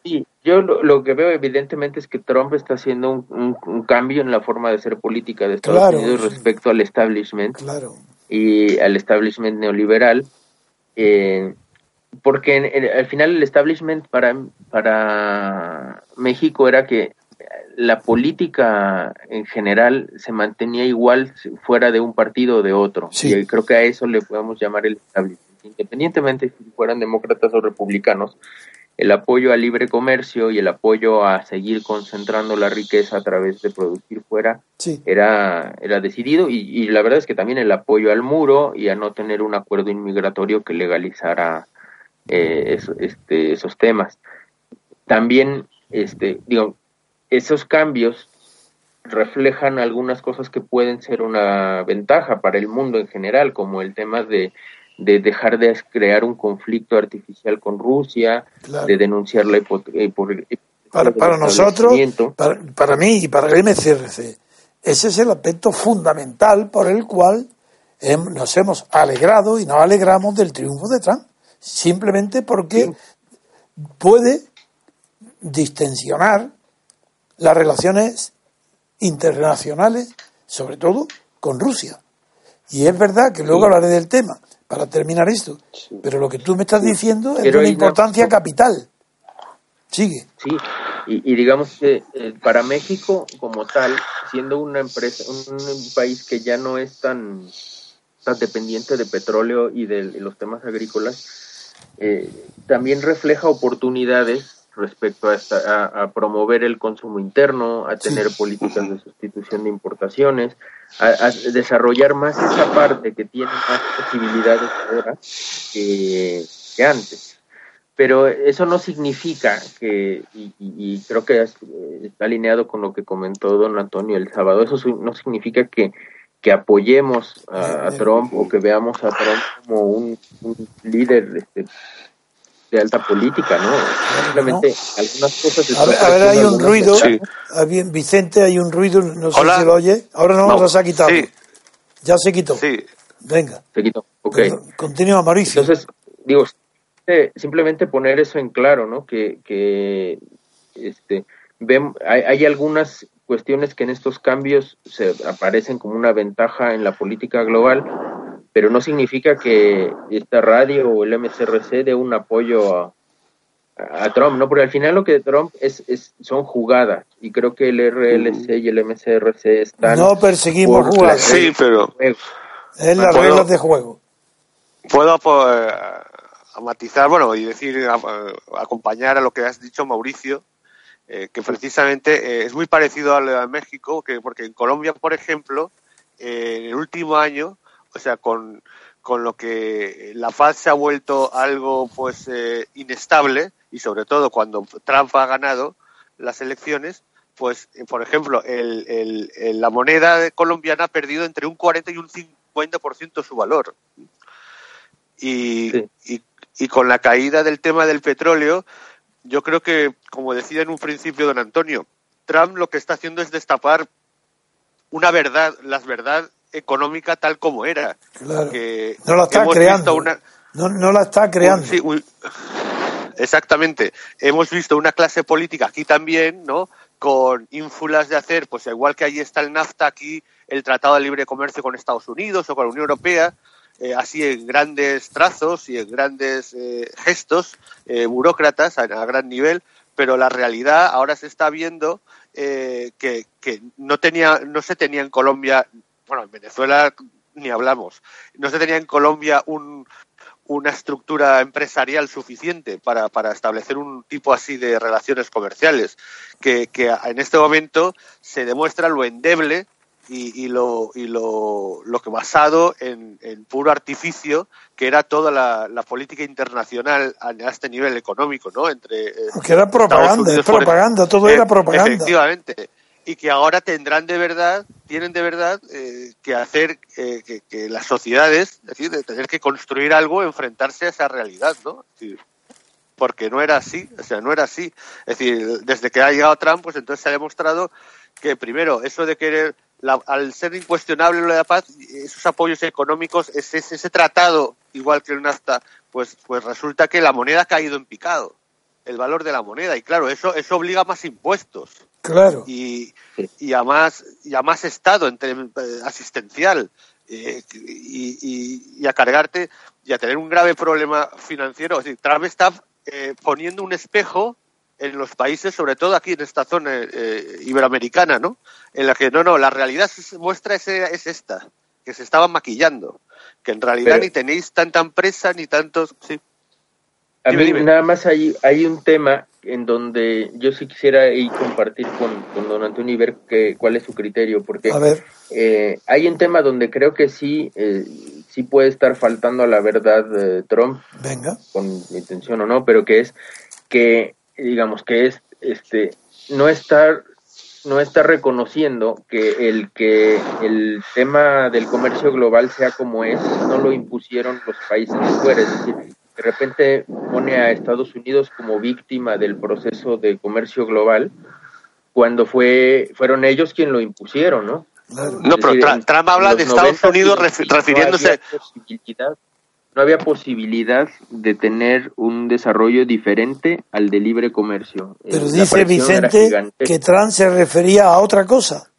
Sí, yo lo, que veo evidentemente es que Trump está haciendo un, cambio en la forma de ser política de Estados Unidos respecto al establishment y al establishment neoliberal. Eh, porque al final el establishment para, para México era que la política en general se mantenía igual fuera de un partido o de otro. Y creo que a eso le podemos llamar el establishment. Independientemente si fueran demócratas o republicanos, el apoyo al libre comercio y el apoyo a seguir concentrando la riqueza a través de producir fuera era, era decidido y, la verdad es que también el apoyo al muro y a no tener un acuerdo inmigratorio que legalizara eh, este, esos temas. También, este, digo, esos cambios reflejan algunas cosas que pueden ser una ventaja para el mundo en general, como el tema de de dejar de crear un conflicto artificial con Rusia, de denunciar la eh, para, para nosotros, para, para, mí y para el MCRC, ese es el aspecto fundamental por el cual nos hemos alegrado y nos alegramos del triunfo de Trump, simplemente porque puede distensionar las relaciones internacionales, sobre todo con Rusia. Y es verdad que luego hablaré del tema, para terminar esto. Pero lo que tú me estás diciendo es de una importancia capital. Sigue. Sí, y, digamos que eh, para México como tal, siendo una empresa, un, país que ya no es tan, tan dependiente de petróleo y de, los temas agrícolas, eh, también refleja oportunidades respecto a, a, promover el consumo interno, a tener políticas de sustitución de importaciones, a, desarrollar más esa parte que tiene más posibilidades ahora que, antes. Pero eso no significa que, y, creo que está alineado con lo que comentó don Antonio el sábado, eso no significa que, que apoyemos a, Trump o que veamos a Trump como un, un líder este, de alta política, ¿no? Simplemente algunas cosas... A ver, a ver hay un ruido. Sí. Ah, bien, Vicente, hay un ruido, no sé si lo oye. Ahora no, vamos a quitar. Sí. Ya se quitó. Sí. Venga. Se quitó, ok. Continúa, Mauricio. Entonces, digo, simplemente poner eso en claro, ¿no? Que, que este, ven, hay, hay algunas cuestiones que en estos cambios se aparecen como una ventaja en la política global, pero no significa que esta radio o el MCRC dé un apoyo a, a Trump, ¿no? Porque al final lo que Trump es, es son jugadas y creo que el RLC y el MCRC están... No perseguimos jugadas. Sí, pero... Es las reglas de juego. Puedo pues, matizar, bueno, y decir, acompañar a lo que has dicho, Mauricio, eh, que precisamente eh, es muy parecido a, México, que, porque en Colombia, por ejemplo, eh, en el último año, o sea, con, con lo que la paz se ha vuelto algo pues inestable y sobre todo cuando Trump ha ganado las elecciones, pues por ejemplo, el, el, la moneda colombiana ha perdido entre un 40 y un 50% su valor. Y, y, y, con la caída del tema del petróleo, yo creo que, como decía en un principio don Antonio, Trump lo que está haciendo es destapar una verdad, la verdad económica tal como era. Que no la está creando. no, la está creando. exactamente. Hemos visto una clase política aquí también, ¿no? Con ínfulas de hacer, pues igual que ahí está el NAFTA, aquí el Tratado de Libre Comercio con Estados Unidos o con la Unión Europea, eh, así en grandes trazos y en grandes eh, gestos eh, burócratas a, gran nivel, pero la realidad ahora se está viendo que, que, no tenía no se tenía en Colombia bueno en Venezuela ni hablamos no se tenía en Colombia un, una estructura empresarial suficiente para, para, establecer un tipo así de relaciones comerciales, que, que, en este momento se demuestra lo endeble y, lo, y lo, lo, que basado en, puro artificio que era toda la, política internacional a, este nivel económico, ¿no? Entre, eh, que era propaganda, es propaganda, todo era propaganda. Efectivamente. Y que ahora tendrán de verdad, tienen de verdad eh, que hacer eh, que, las sociedades, es decir, de tener que construir algo, enfrentarse a esa realidad, ¿no? porque no era así, o sea, no era así. Es decir, desde que ha llegado Trump, pues entonces se ha demostrado que primero eso de querer al ser incuestionable lo de la paz, esos apoyos económicos, ese, ese tratado, igual que el NAFTA, pues, pues resulta que la moneda ha caído en picado. El valor de la moneda y claro, eso, eso obliga a más impuestos. Claro. Y, y a más, y a más Estado entre, eh, asistencial eh, y, y, a cargarte y a tener un grave problema financiero. Trump está eh, poniendo un espejo en los países, sobre todo aquí en esta zona iberoamericana, ¿no? En la que no, no, la realidad muestra es, es esta, que se estaban maquillando, que en realidad ni tenéis tanta empresa ni tantos, sí. A mí nada más hay, hay un tema en donde yo sí quisiera ir compartir con, don Antonio y ver que, cuál es su criterio, porque eh, hay un tema donde creo que sí, eh, sí puede estar faltando a la verdad eh, Trump, Venga. con intención o no, pero que es que, digamos, que es, este, no estar no está reconociendo que el que el tema del comercio global sea como es no lo impusieron los países de fuera, es decir, de repente pone a Estados Unidos como víctima del proceso de comercio global cuando fue fueron ellos quienes lo impusieron, ¿no? No, pero Trump habla de Estados Unidos refiriéndose no había posibilidad de tener un desarrollo diferente al de libre comercio. Pero dice Vicente que Trump se refería a otra cosa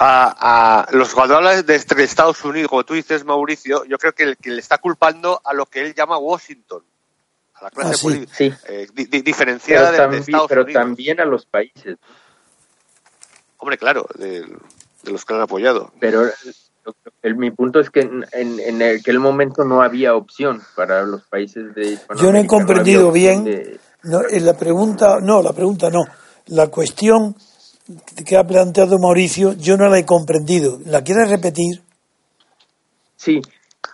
a, los jugadores de Estados Unidos, como tú dices, Mauricio, yo creo que, el, que le está culpando a lo que él llama Washington, a la clase ah, sí, eh, diferenciada pero de, Estados pero Unidos. también a los países. Hombre, claro, de, los que han apoyado. Pero el, mi punto es que en, en, aquel momento no había opción para los países de Yo no he comprendido bien. No, la pregunta, no, la pregunta no. La cuestión que ha planteado Mauricio, yo no la he comprendido. ¿La quieres repetir? Sí,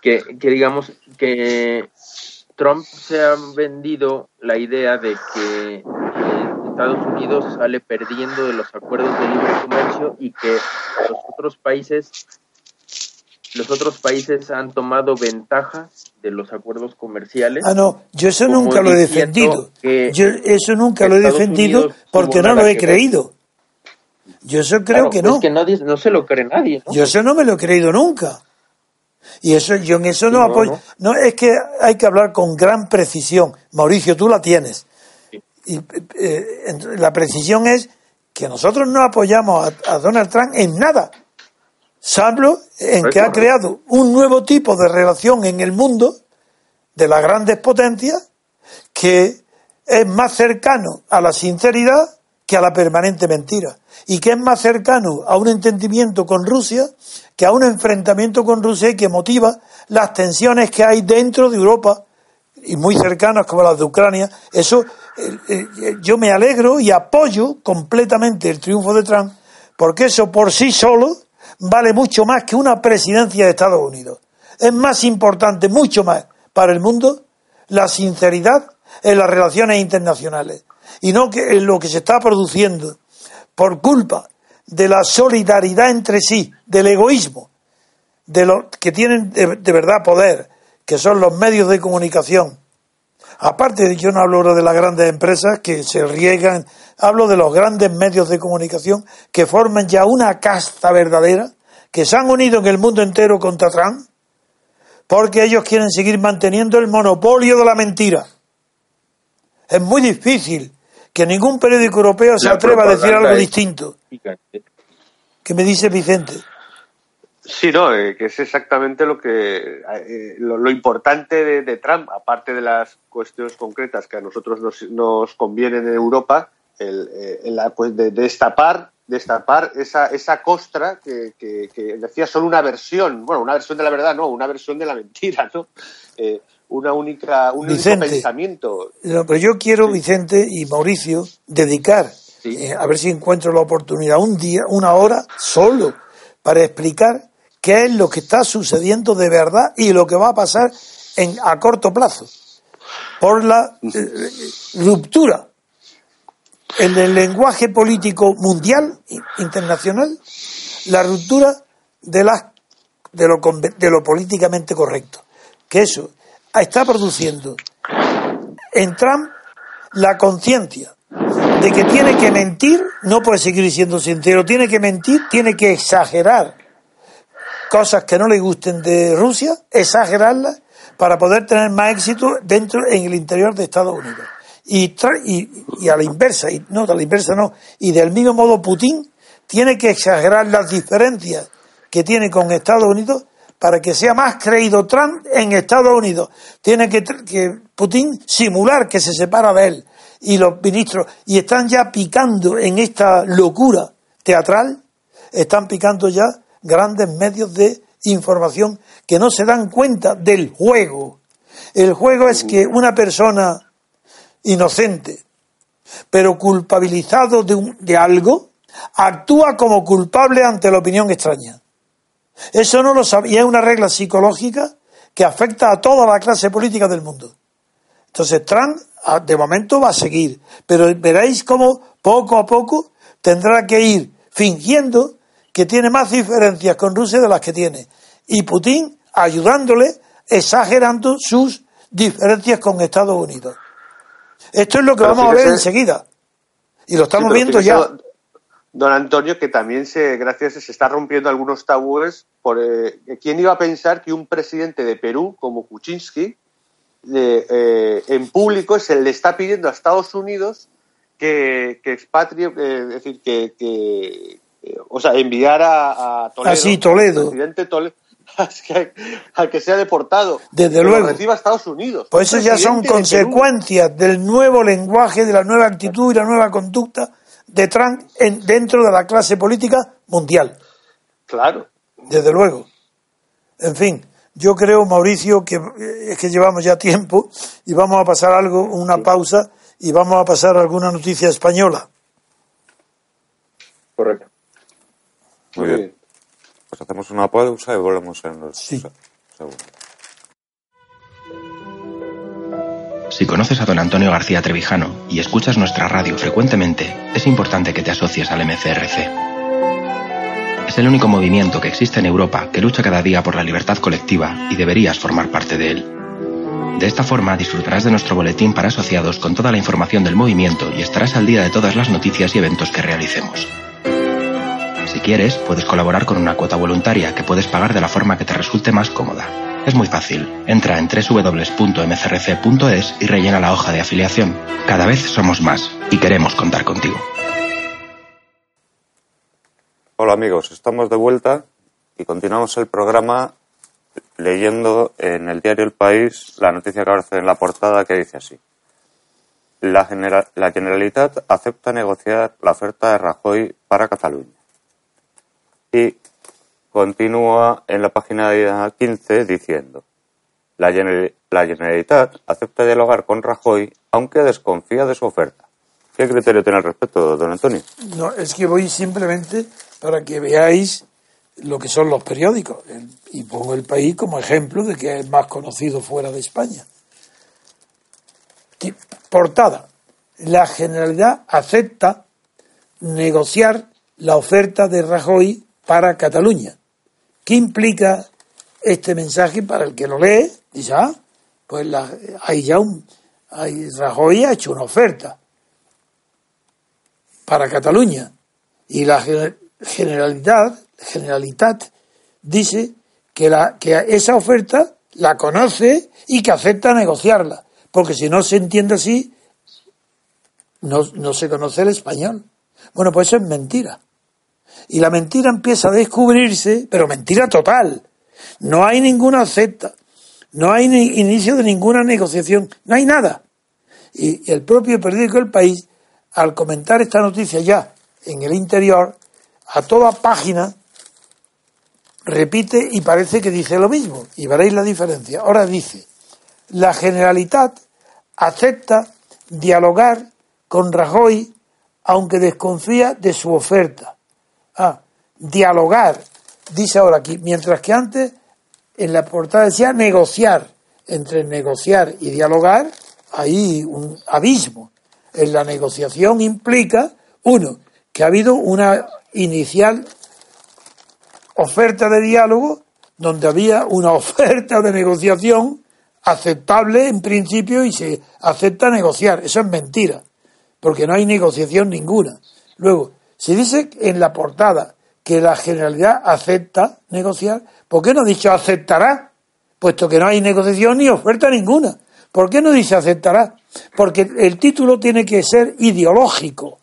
que, digamos que Trump se ha vendido la idea de que Estados Unidos sale perdiendo de los acuerdos de libre comercio y que los otros países los otros países han tomado ventaja de los acuerdos comerciales. Ah, no, yo eso nunca lo he defendido. Yo eso nunca lo he defendido porque no lo he creído. Yo eso creo que no. Es que no se lo cree nadie. Yo eso no me lo he creído nunca. Y eso yo en eso no, apoyo. No. es que hay que hablar con gran precisión. Mauricio, tú la tienes. Y eh, la precisión es que nosotros no apoyamos a, Donald Trump en nada. Salvo en que ha creado un nuevo tipo de relación en el mundo de las grandes potencias que es más cercano a la sinceridad que a la permanente mentira y que es más cercano a un entendimiento con Rusia que a un enfrentamiento con Rusia y que motiva las tensiones que hay dentro de Europa y muy cercanas como las de Ucrania. Eso eh, eh, yo me alegro y apoyo completamente el triunfo de Trump porque eso por sí solo vale mucho más que una presidencia de Estados Unidos. Es más importante, mucho más para el mundo, la sinceridad en las relaciones internacionales y no que lo que se está produciendo por culpa de la solidaridad entre sí, del egoísmo, de los que tienen de, verdad poder, que son los medios de comunicación. Aparte de yo no hablo de las grandes empresas que se riegan, hablo de los grandes medios de comunicación que forman ya una casta verdadera, que se han unido en el mundo entero contra Trump, porque ellos quieren seguir manteniendo el monopolio de la mentira. Es muy difícil que ningún periódico europeo se atreva a decir algo distinto. ¿Qué me dice Vicente? Sí, no, eh, que es exactamente lo que eh, lo, importante de, Trump, aparte de las cuestiones concretas que a nosotros nos, convienen en Europa, el, eh, la, pues de, destapar, destapar esa, esa costra que, decía solo una versión, bueno, una versión de la verdad, no, una versión de la mentira, ¿no? Una única, un único pensamiento. pero yo quiero, Vicente y Mauricio, dedicar, eh, a ver si encuentro la oportunidad, un día, una hora solo, para explicar qué es lo que está sucediendo de verdad y lo que va a pasar en, a corto plazo, por la eh, ruptura en el lenguaje político mundial, internacional, la ruptura de, la, de, lo, de lo políticamente correcto. Que eso está produciendo. En Trump la conciencia de que tiene que mentir, no puede seguir siendo sincero, tiene que mentir, tiene que exagerar cosas que no le gusten de Rusia, exagerarlas para poder tener más éxito dentro en el interior de Estados Unidos. Y, y, a la inversa, y no, a la inversa no, y del mismo modo Putin tiene que exagerar las diferencias que tiene con Estados Unidos para que sea más creído Trump en Estados Unidos. Tiene que, Putin simular que se separa de él. Y los ministros, y están ya picando en esta locura teatral, están picando ya grandes medios de información que no se dan cuenta del juego. El juego es que una persona inocente, pero culpabilizado de, de algo, actúa como culpable ante la opinión extraña. Eso no lo sabe, y es una regla psicológica que afecta a toda la clase política del mundo. Entonces Trump de momento va a seguir, pero veréis cómo poco a poco tendrá que ir fingiendo que tiene más diferencias con Rusia de las que tiene. Y Putin ayudándole, exagerando sus diferencias con Estados Unidos. Esto es lo que vamos a ver enseguida. Y lo estamos viendo ya don Antonio, que también se, gracias, se está rompiendo algunos tabúes. Por, eh, ¿Quién iba a pensar que un presidente de Perú como Kuczynski eh, en público se le está pidiendo a Estados Unidos que, que expatrie, eh, es decir, que, o sea, enviar a, Toledo, ah, Toledo. presidente Toledo, a que, sea deportado. Desde luego. reciba Estados Unidos. Pues eso ya son consecuencias del nuevo lenguaje, de la nueva actitud y la nueva conducta de Trump en, dentro de la clase política mundial. Claro. Desde luego. En fin, yo creo, Mauricio, que eh, es que llevamos ya tiempo y vamos a pasar algo, una pausa y vamos a pasar alguna noticia española. Correcto. Muy bien. Pues hacemos una pausa y volvemos en los sí. Si conoces a don Antonio García Trevijano y escuchas nuestra radio frecuentemente, es importante que te asocies al MCRC. Es el único movimiento que existe en Europa que lucha cada día por la libertad colectiva y deberías formar parte de él. De esta forma disfrutarás de nuestro boletín para asociados con toda la información del movimiento y estarás al día de todas las noticias y eventos que realicemos. Si quieres, puedes colaborar con una cuota voluntaria que puedes pagar de la forma que te resulte más cómoda. Es muy fácil. Entra en www.mcrc.es y rellena la hoja de afiliación. Cada vez somos más y queremos contar contigo. Hola amigos, estamos de vuelta y continuamos el programa leyendo en el diario El País la noticia que aparece en la portada que dice así. La, la Generalitat acepta negociar la oferta de Rajoy para Cataluña. Y continúa en la página 15 diciendo la, Generalitat acepta dialogar con Rajoy aunque desconfía de su oferta. ¿Qué criterio tiene al respecto, don Antonio? No, es que voy simplemente para que veáis lo que son los periódicos. Y pongo el país como ejemplo de que es más conocido fuera de España. Portada. La Generalidad acepta negociar la oferta de Rajoy para Cataluña. ¿Qué implica este mensaje para el que lo lee? Dice, ah, pues la, hay ya un. Hay, Rajoy ha hecho una oferta para Cataluña y la generalidad, generalitat dice que, la, que esa oferta la conoce y que acepta negociarla, porque si no se entiende así, no, no se conoce el español. Bueno, pues eso es mentira y la mentira empieza a descubrirse, pero mentira total. No hay ninguna acepta, no hay inicio de ninguna negociación, no hay nada. Y, el propio periódico El País, al comentar esta noticia ya en el interior, a toda página, repite y parece que dice lo mismo. Y veréis la diferencia. Ahora dice, la Generalitat acepta dialogar con Rajoy aunque desconfía de su oferta a dialogar, dice ahora aquí, mientras que antes en la portada decía negociar. Entre negociar y dialogar hay un abismo. En la negociación implica, uno, que ha habido una inicial oferta de diálogo donde había una oferta de negociación aceptable en principio y se acepta negociar. Eso es mentira, porque no hay negociación ninguna. Luego, si dice en la portada que la generalidad acepta negociar, ¿por qué no dicho aceptará? Puesto que no hay negociación ni oferta ninguna. ¿Por qué no dice aceptará? Porque el título tiene que ser ideológico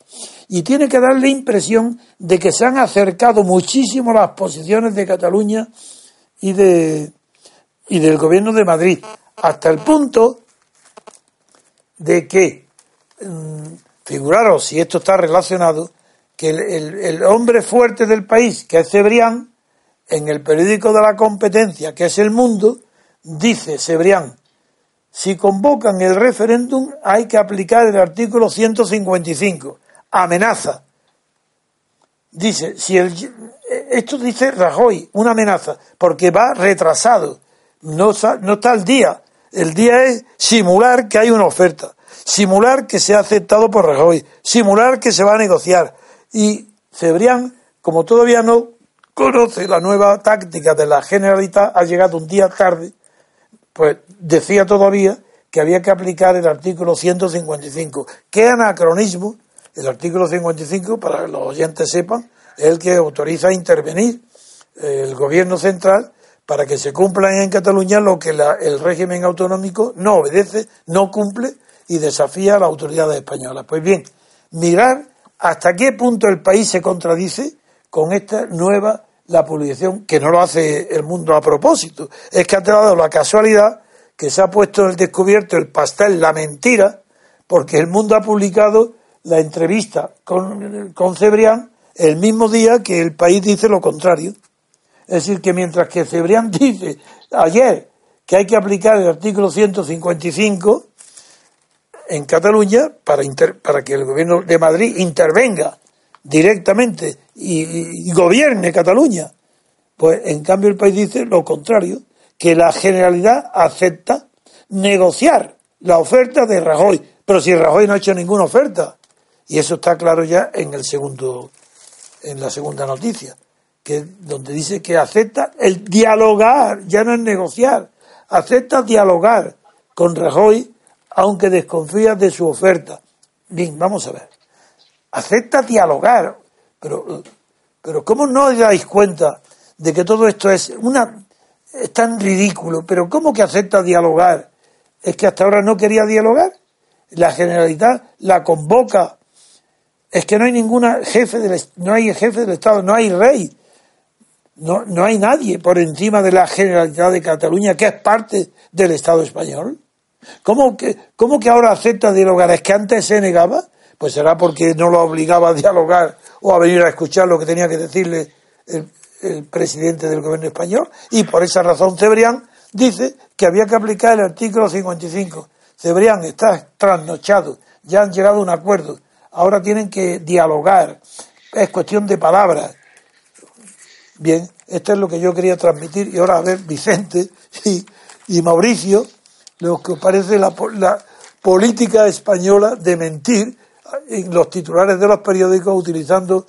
y tiene que dar la impresión de que se han acercado muchísimo las posiciones de Cataluña y de y del gobierno de Madrid hasta el punto de que mm, figuraros si esto está relacionado el, hombre fuerte del país que es Cebrián en el periódico de la competencia que es El Mundo dice Cebrián si convocan el referéndum hay que aplicar el artículo 155. Amenaza. Dice, si el, esto dice Rajoy, una amenaza, porque va retrasado, no, no está al día. El día es simular que hay una oferta, simular que se ha aceptado por Rajoy, simular que se va a negociar. Y Cebrián, como todavía no conoce la nueva táctica de la Generalitat, ha llegado un día tarde pues decía todavía que había que aplicar el artículo 155. ¿Qué anacronismo? El artículo 55, para que los oyentes sepan, es el que autoriza a intervenir el gobierno central para que se cumpla en Cataluña lo que el régimen autonómico no obedece, no cumple y desafía a las autoridades españolas. Pues bien, mirar hasta qué punto el país se contradice con esta nueva la publicación, que no lo hace el mundo a propósito, es que ha dado la casualidad que se ha puesto en el descubierto el pastel, la mentira, porque el mundo ha publicado la entrevista con, con Cebrián el mismo día que el país dice lo contrario. Es decir, que mientras que Cebrián dice ayer que hay que aplicar el artículo 155 en Cataluña para, para que el gobierno de Madrid intervenga directamente y, gobierne Cataluña. Pues en cambio el país dice lo contrario, que la Generalidad acepta negociar la oferta de Rajoy, pero si Rajoy no ha hecho ninguna oferta. Y eso está claro ya en el segundo en la segunda noticia, que donde dice que acepta el dialogar, ya no es negociar, acepta dialogar con Rajoy aunque desconfía de su oferta. Bien, vamos a ver. Acepta dialogar. Pero, pero ¿cómo no os dais cuenta de que todo esto es una es tan ridículo? Pero ¿cómo que acepta dialogar? ¿Es que hasta ahora no quería dialogar? La Generalidad la convoca. Es que no hay ninguna jefe del no hay jefe del Estado, no hay rey. No, no hay nadie por encima de la Generalidad de Cataluña que es parte del Estado español. ¿Cómo que, cómo que ahora acepta dialogar? ¿Es que antes se negaba? Pues será porque no lo obligaba a dialogar o a venir a escuchar lo que tenía que decirle el, presidente del gobierno español. Y por esa razón Cebrián dice que había que aplicar el artículo 55. Cebrián está trasnochado, ya han llegado a un acuerdo, ahora tienen que dialogar, es cuestión de palabras. Bien, esto es lo que yo quería transmitir y ahora a ver Vicente y, y Mauricio, lo que parece la, la política española de mentir en los titulares de los periódicos utilizando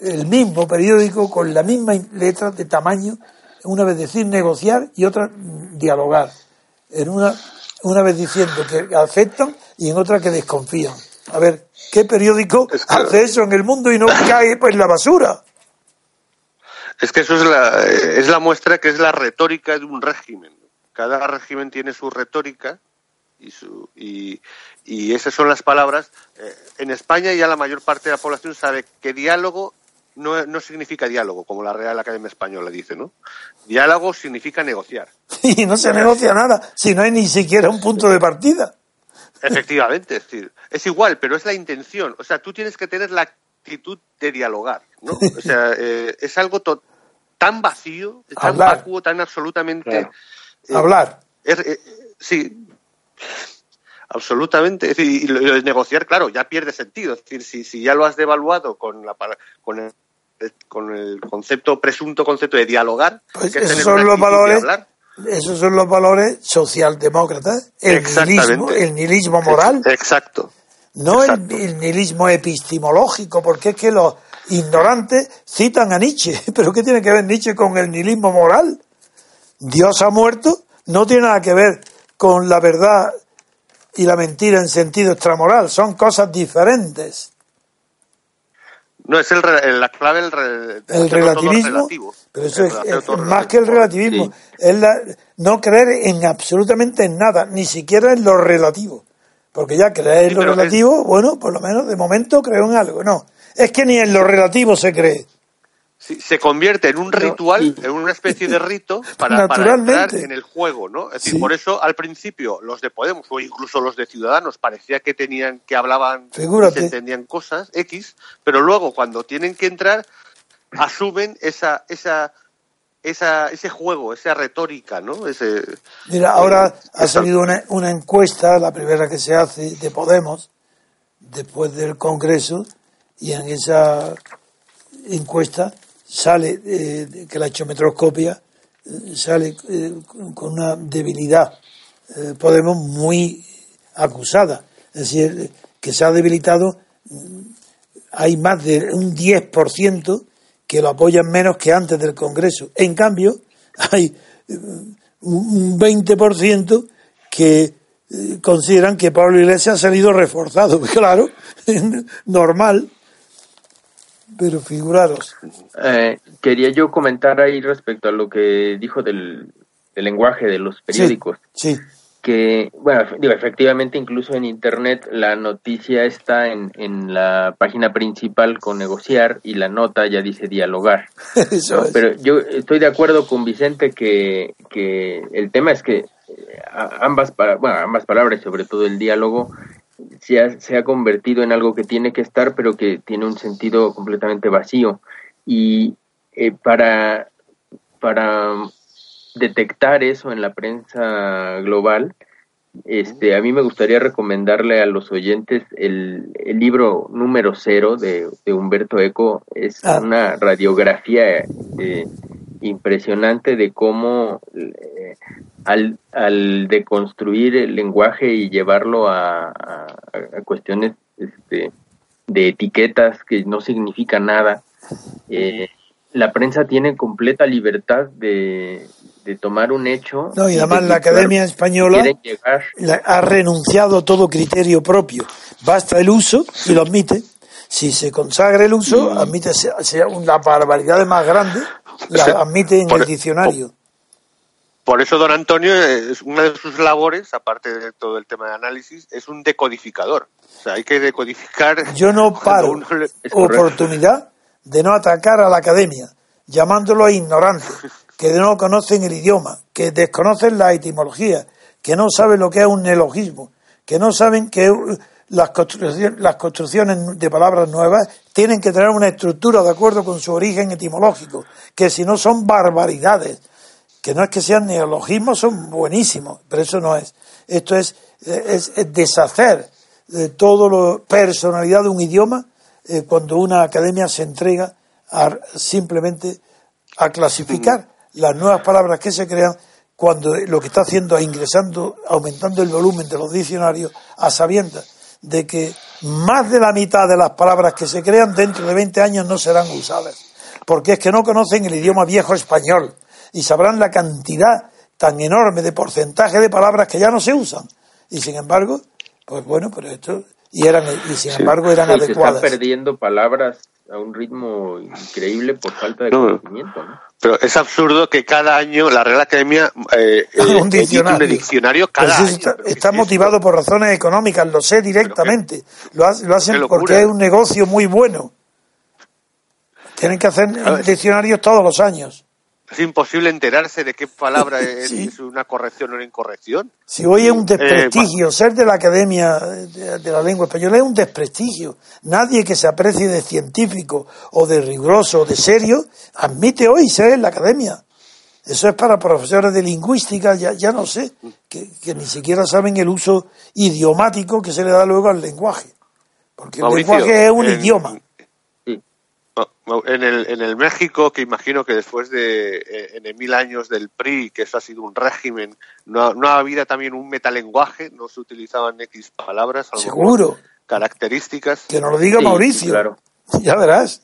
el mismo periódico con la misma letra de tamaño, una vez decir negociar y otra dialogar. En una, una vez diciendo que aceptan y en otra que desconfían. A ver, ¿qué periódico hace eso en el mundo y no cae pues la basura? Es que eso es la, es la muestra que es la retórica de un régimen. Cada régimen tiene su retórica y, su, y, y esas son las palabras. Eh, en España ya la mayor parte de la población sabe que diálogo no, no, significa diálogo, como la Real Academia Española dice, ¿no? Diálogo significa negociar. Y no se negocia nada, si no hay ni siquiera un punto de partida. Efectivamente, es decir, es igual, pero es la intención. O sea, tú tienes que tener la actitud de dialogar, ¿no? O sea, eh, es algo tan vacío, tan vacuo, tan absolutamente... Hablar. sí, Absolutamente. Es decir, y negociar, claro, ya pierde sentido. Es decir, si, si ya lo has devaluado con, la, con, el, con el concepto, presunto concepto de dialogar, pues esos son los valores. Esos son los valores socialdemócratas, el nihilismo, el nihilismo moral. Exacto. No El, el, nihilismo epistemológico, porque es que los ignorantes citan a Nietzsche. ¿Pero qué tiene que ver Nietzsche con el nihilismo moral? Dios ha muerto, no tiene nada que ver con la verdad y la mentira en sentido extramoral. Son cosas diferentes. No, es el, la clave el, el relativismo. Pero eso es, más que el relativismo. Es la, no creer en absolutamente en nada, ni siquiera en lo relativo. Porque ya creer en lo relativo, bueno, por lo menos de momento creo en algo. No, es que ni en lo relativo se cree se convierte en un ritual, en una especie de rito para, para, entrar en el juego, ¿no? Es decir, por eso al principio los de Podemos o incluso los de Ciudadanos parecía que tenían, que hablaban, que entendían cosas X, pero luego cuando tienen que entrar asumen esa, esa, esa, ese juego, esa retórica, ¿no? Ese, Mira, ahora eh, ha salido una, una encuesta, la primera que se hace de Podemos, después del Congreso, y en esa encuesta sale, eh, que la hechometroscopia eh, sale eh, con una debilidad, Podemos muy acusada. Es decir, que se ha debilitado, mm, hay más de un 10% que lo apoyan menos que antes del Congreso. En cambio, hay un 20% que consideran que Pablo Iglesias ha salido reforzado. Claro, normal, pero figuraros. Eh, quería yo comentar ahí respecto a lo que dijo del, lenguaje de los periódicos. Sí, Que, bueno, digo, efectivamente, incluso en Internet la noticia está en, en la página principal con negociar y la nota ya dice dialogar. Pero yo estoy de acuerdo con Vicente que, que el tema es que eh, ambas, para, bueno, ambas palabras, sobre todo el diálogo, se ha, se ha convertido en algo que tiene que estar, pero que tiene un sentido completamente vacío. Y eh, para, para detectar eso en la prensa global, este, a mí me gustaría recomendarle a los oyentes el, el libro número cero de, de Humberto Eco. Es ah. una radiografía eh, impresionante de cómo eh, al, al deconstruir el lenguaje y llevarlo a, cuestiones este, de etiquetas que no significan nada, eh, la prensa tiene completa libertad de, tomar un hecho. No, y además la Academia Española ha renunciado a todo criterio propio. Basta el uso y lo admite. Si se consagra el uso, admite sea, una barbaridad más grande, la admite en el diccionario. Por eso don Antonio, es una de sus labores, aparte de todo el tema de análisis, es un decodificador. O sea, hay que decodificar. Yo no paro oportunidad de no atacar a la academia, llamándolo ignorantes, que no conocen el idioma, que desconocen la etimología, que no saben lo que es un neologismo, que no saben que las construcciones, las construcciones de palabras nuevas tienen que tener una estructura de acuerdo con su origen etimológico, que si no son barbaridades que no es que sean neologismos, son buenísimos, pero eso no es. Esto es, es, deshacer de todo lo personalidad de un idioma eh, cuando una academia se entrega a, simplemente a clasificar las nuevas palabras que se crean cuando lo que está haciendo es ingresando, aumentando el volumen de los diccionarios a sabiendas de que más de la mitad de las palabras que se crean dentro de 20 años no serán usadas, porque es que no conocen el idioma viejo español, y sabrán la cantidad tan enorme de porcentaje de palabras que ya no se usan. Y sin embargo, pues bueno, pero esto, y eran, y sin embargo eran adecuadas. Se están perdiendo palabras a un ritmo increíble por falta de conocimiento, ¿no? Pero es absurdo que cada año la Real Academia eh, un, eh, diccionario. cada año. Está, motivado por razones económicas, lo sé directamente. lo, hacen porque es un negocio muy bueno. Tienen que hacer diccionarios todos los años. Es imposible enterarse de qué palabra es, una corrección o una incorrección. Si hoy es un eh, desprestigio, ser de la Academia de, la Lengua Española es un desprestigio. Nadie que se aprecie de científico o de riguroso o de serio admite hoy ser en la Academia. Eso es para profesores de lingüística, ya, ya no sé, que, ni siquiera saben el uso idiomático que se le da luego al lenguaje. Porque el lenguaje es un idioma en el, en el México, que imagino que después de eh, en mil años del PRI, que eso ha sido un régimen, no, no ha habido también un metalenguaje, no se utilizaban X palabras, seguro, características. Que nos lo diga Mauricio, claro. ya verás.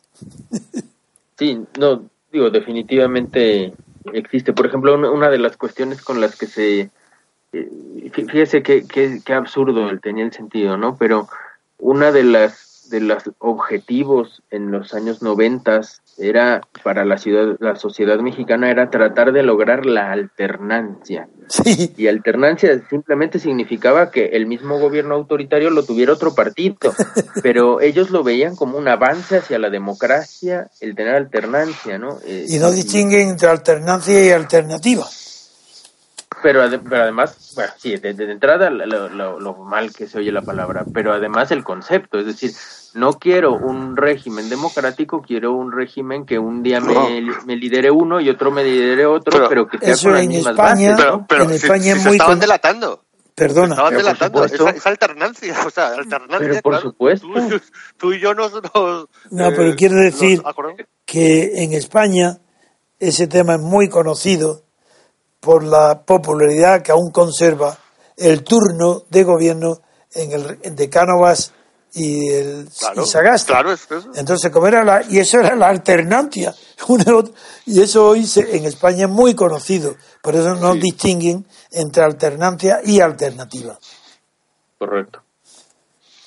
Sí, no, digo, definitivamente existe. Por ejemplo, una de las cuestiones con las que se... Eh, fíjese qué que, que absurdo tenía el sentido, ¿no? Pero una de las de los objetivos en los años noventas era para la ciudad, la sociedad mexicana era tratar de lograr la alternancia. Y alternancia simplemente significaba que el mismo gobierno autoritario lo tuviera otro partido, pero ellos lo veían como un avance hacia la democracia, el tener alternancia, ¿no? Eh, y no distinguen entre alternancia y alternativa pero, pero además, bueno, sí, de, entrada lo, mal que se oye la palabra, pero además el concepto, es decir, no quiero un régimen democrático, quiero un régimen que un día me, me lidere uno y otro me lidere otro, pero, que sea con las mismas España, Pero, en España muy estaban delatando. Perdona. Estaban delatando esa, alternancia, o sea, alternancia. Pero por supuesto. Tú, y yo nos. no, pero eh, quiero decir que en España ese tema es muy conocido por la popularidad que aún conserva el turno de gobierno en el de Cánovas y el Sagasta. Entonces, como era la, y eso era la alternancia, y eso hoy en España es muy conocido, por eso no distinguen entre alternancia y alternativa. Correcto.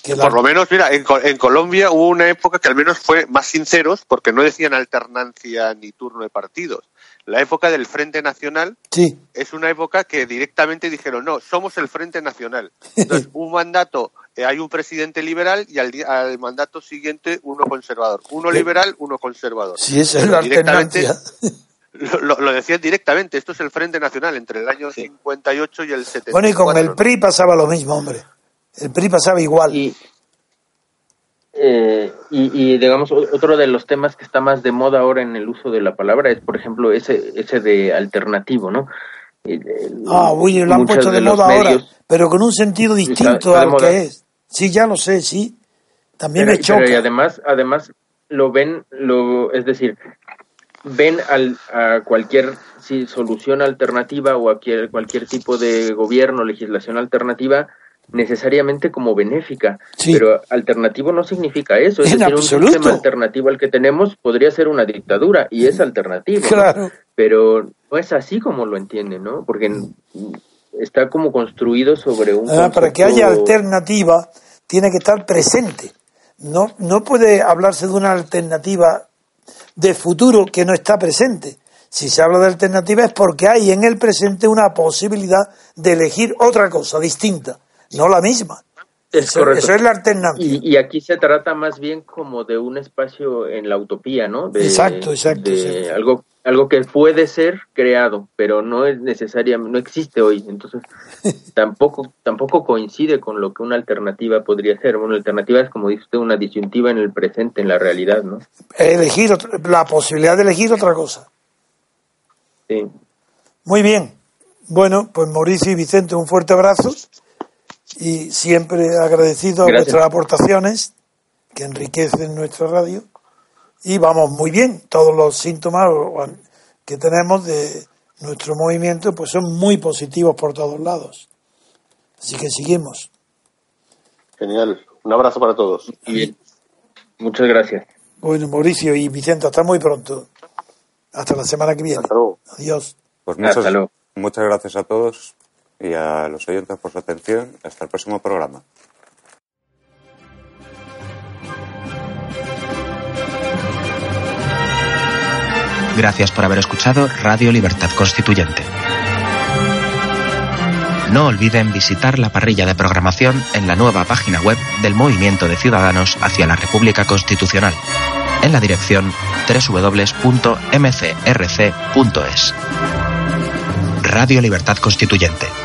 Por lo menos, mira, en, en, Colombia hubo una época que al menos fue más sinceros porque no decían alternancia ni turno de partidos, la época del Frente Nacional sí. es una época que directamente dijeron, no, somos el Frente Nacional. Entonces, un mandato, eh, hay un presidente liberal y al, mandato siguiente uno conservador. Uno liberal, uno conservador. Sí, esa es la alternancia. Lo, lo, decían directamente, esto es el Frente Nacional entre el año 58 y el 70. Bueno, y con el PRI pasaba lo mismo, hombre. El PRI pasaba igual. Y, eh, y, digamos, otro de los temas que está más de moda ahora en el uso de la palabra es, por ejemplo, ese, ese de alternativo, ¿no? ah, uy, lo han puesto de, moda ahora, pero con un sentido distinto al que es. Sí, ya lo sé, sí. También me choca. y además, además lo ven, lo, es decir, ven al, a cualquier solución alternativa o a cualquier, cualquier tipo de gobierno, legislación alternativa, necesariamente como benéfica, pero alternativo no significa eso, es decir, un sistema alternativo al que tenemos podría ser una dictadura y es alternativo, pero no es así como lo entienden, ¿no? Porque está como construido sobre un ah, para que haya alternativa tiene que estar presente. No no puede hablarse de una alternativa de futuro que no está presente. Si se habla de alternativa es porque hay en el presente una posibilidad de elegir otra cosa distinta no la misma. Es eso, es la alternancia. Y, aquí se trata más bien como de un espacio en la utopía, ¿no? exacto, exacto. Algo, algo que puede ser creado, pero no es necesaria, no existe hoy. Entonces, tampoco, tampoco coincide con lo que una alternativa podría ser. Una alternativa es, como dice usted, una disyuntiva en el presente, en la realidad, ¿no? Elegir, la posibilidad de elegir otra cosa. Sí. Muy bien. Bueno, pues Mauricio y Vicente, un fuerte abrazo y siempre agradecido a vuestras aportaciones que enriquecen nuestra radio y vamos muy bien. Todos los síntomas que tenemos de nuestro movimiento pues son muy positivos por todos lados. Así que seguimos. Genial. Un abrazo para todos. Bien. Muchas gracias. Bueno, Mauricio y Vicente, hasta muy pronto. Hasta la semana que viene. Adiós. Pues muchas, muchas gracias a todos y a los oyentes por su atención. Hasta el próximo programa. Gracias por haber escuchado Radio Libertad Constituyente. No olviden visitar la parrilla de programación en la nueva página web del Movimiento de Ciudadanos hacia la República Constitucional, en la dirección www.mcrc.es. Radio Libertad Constituyente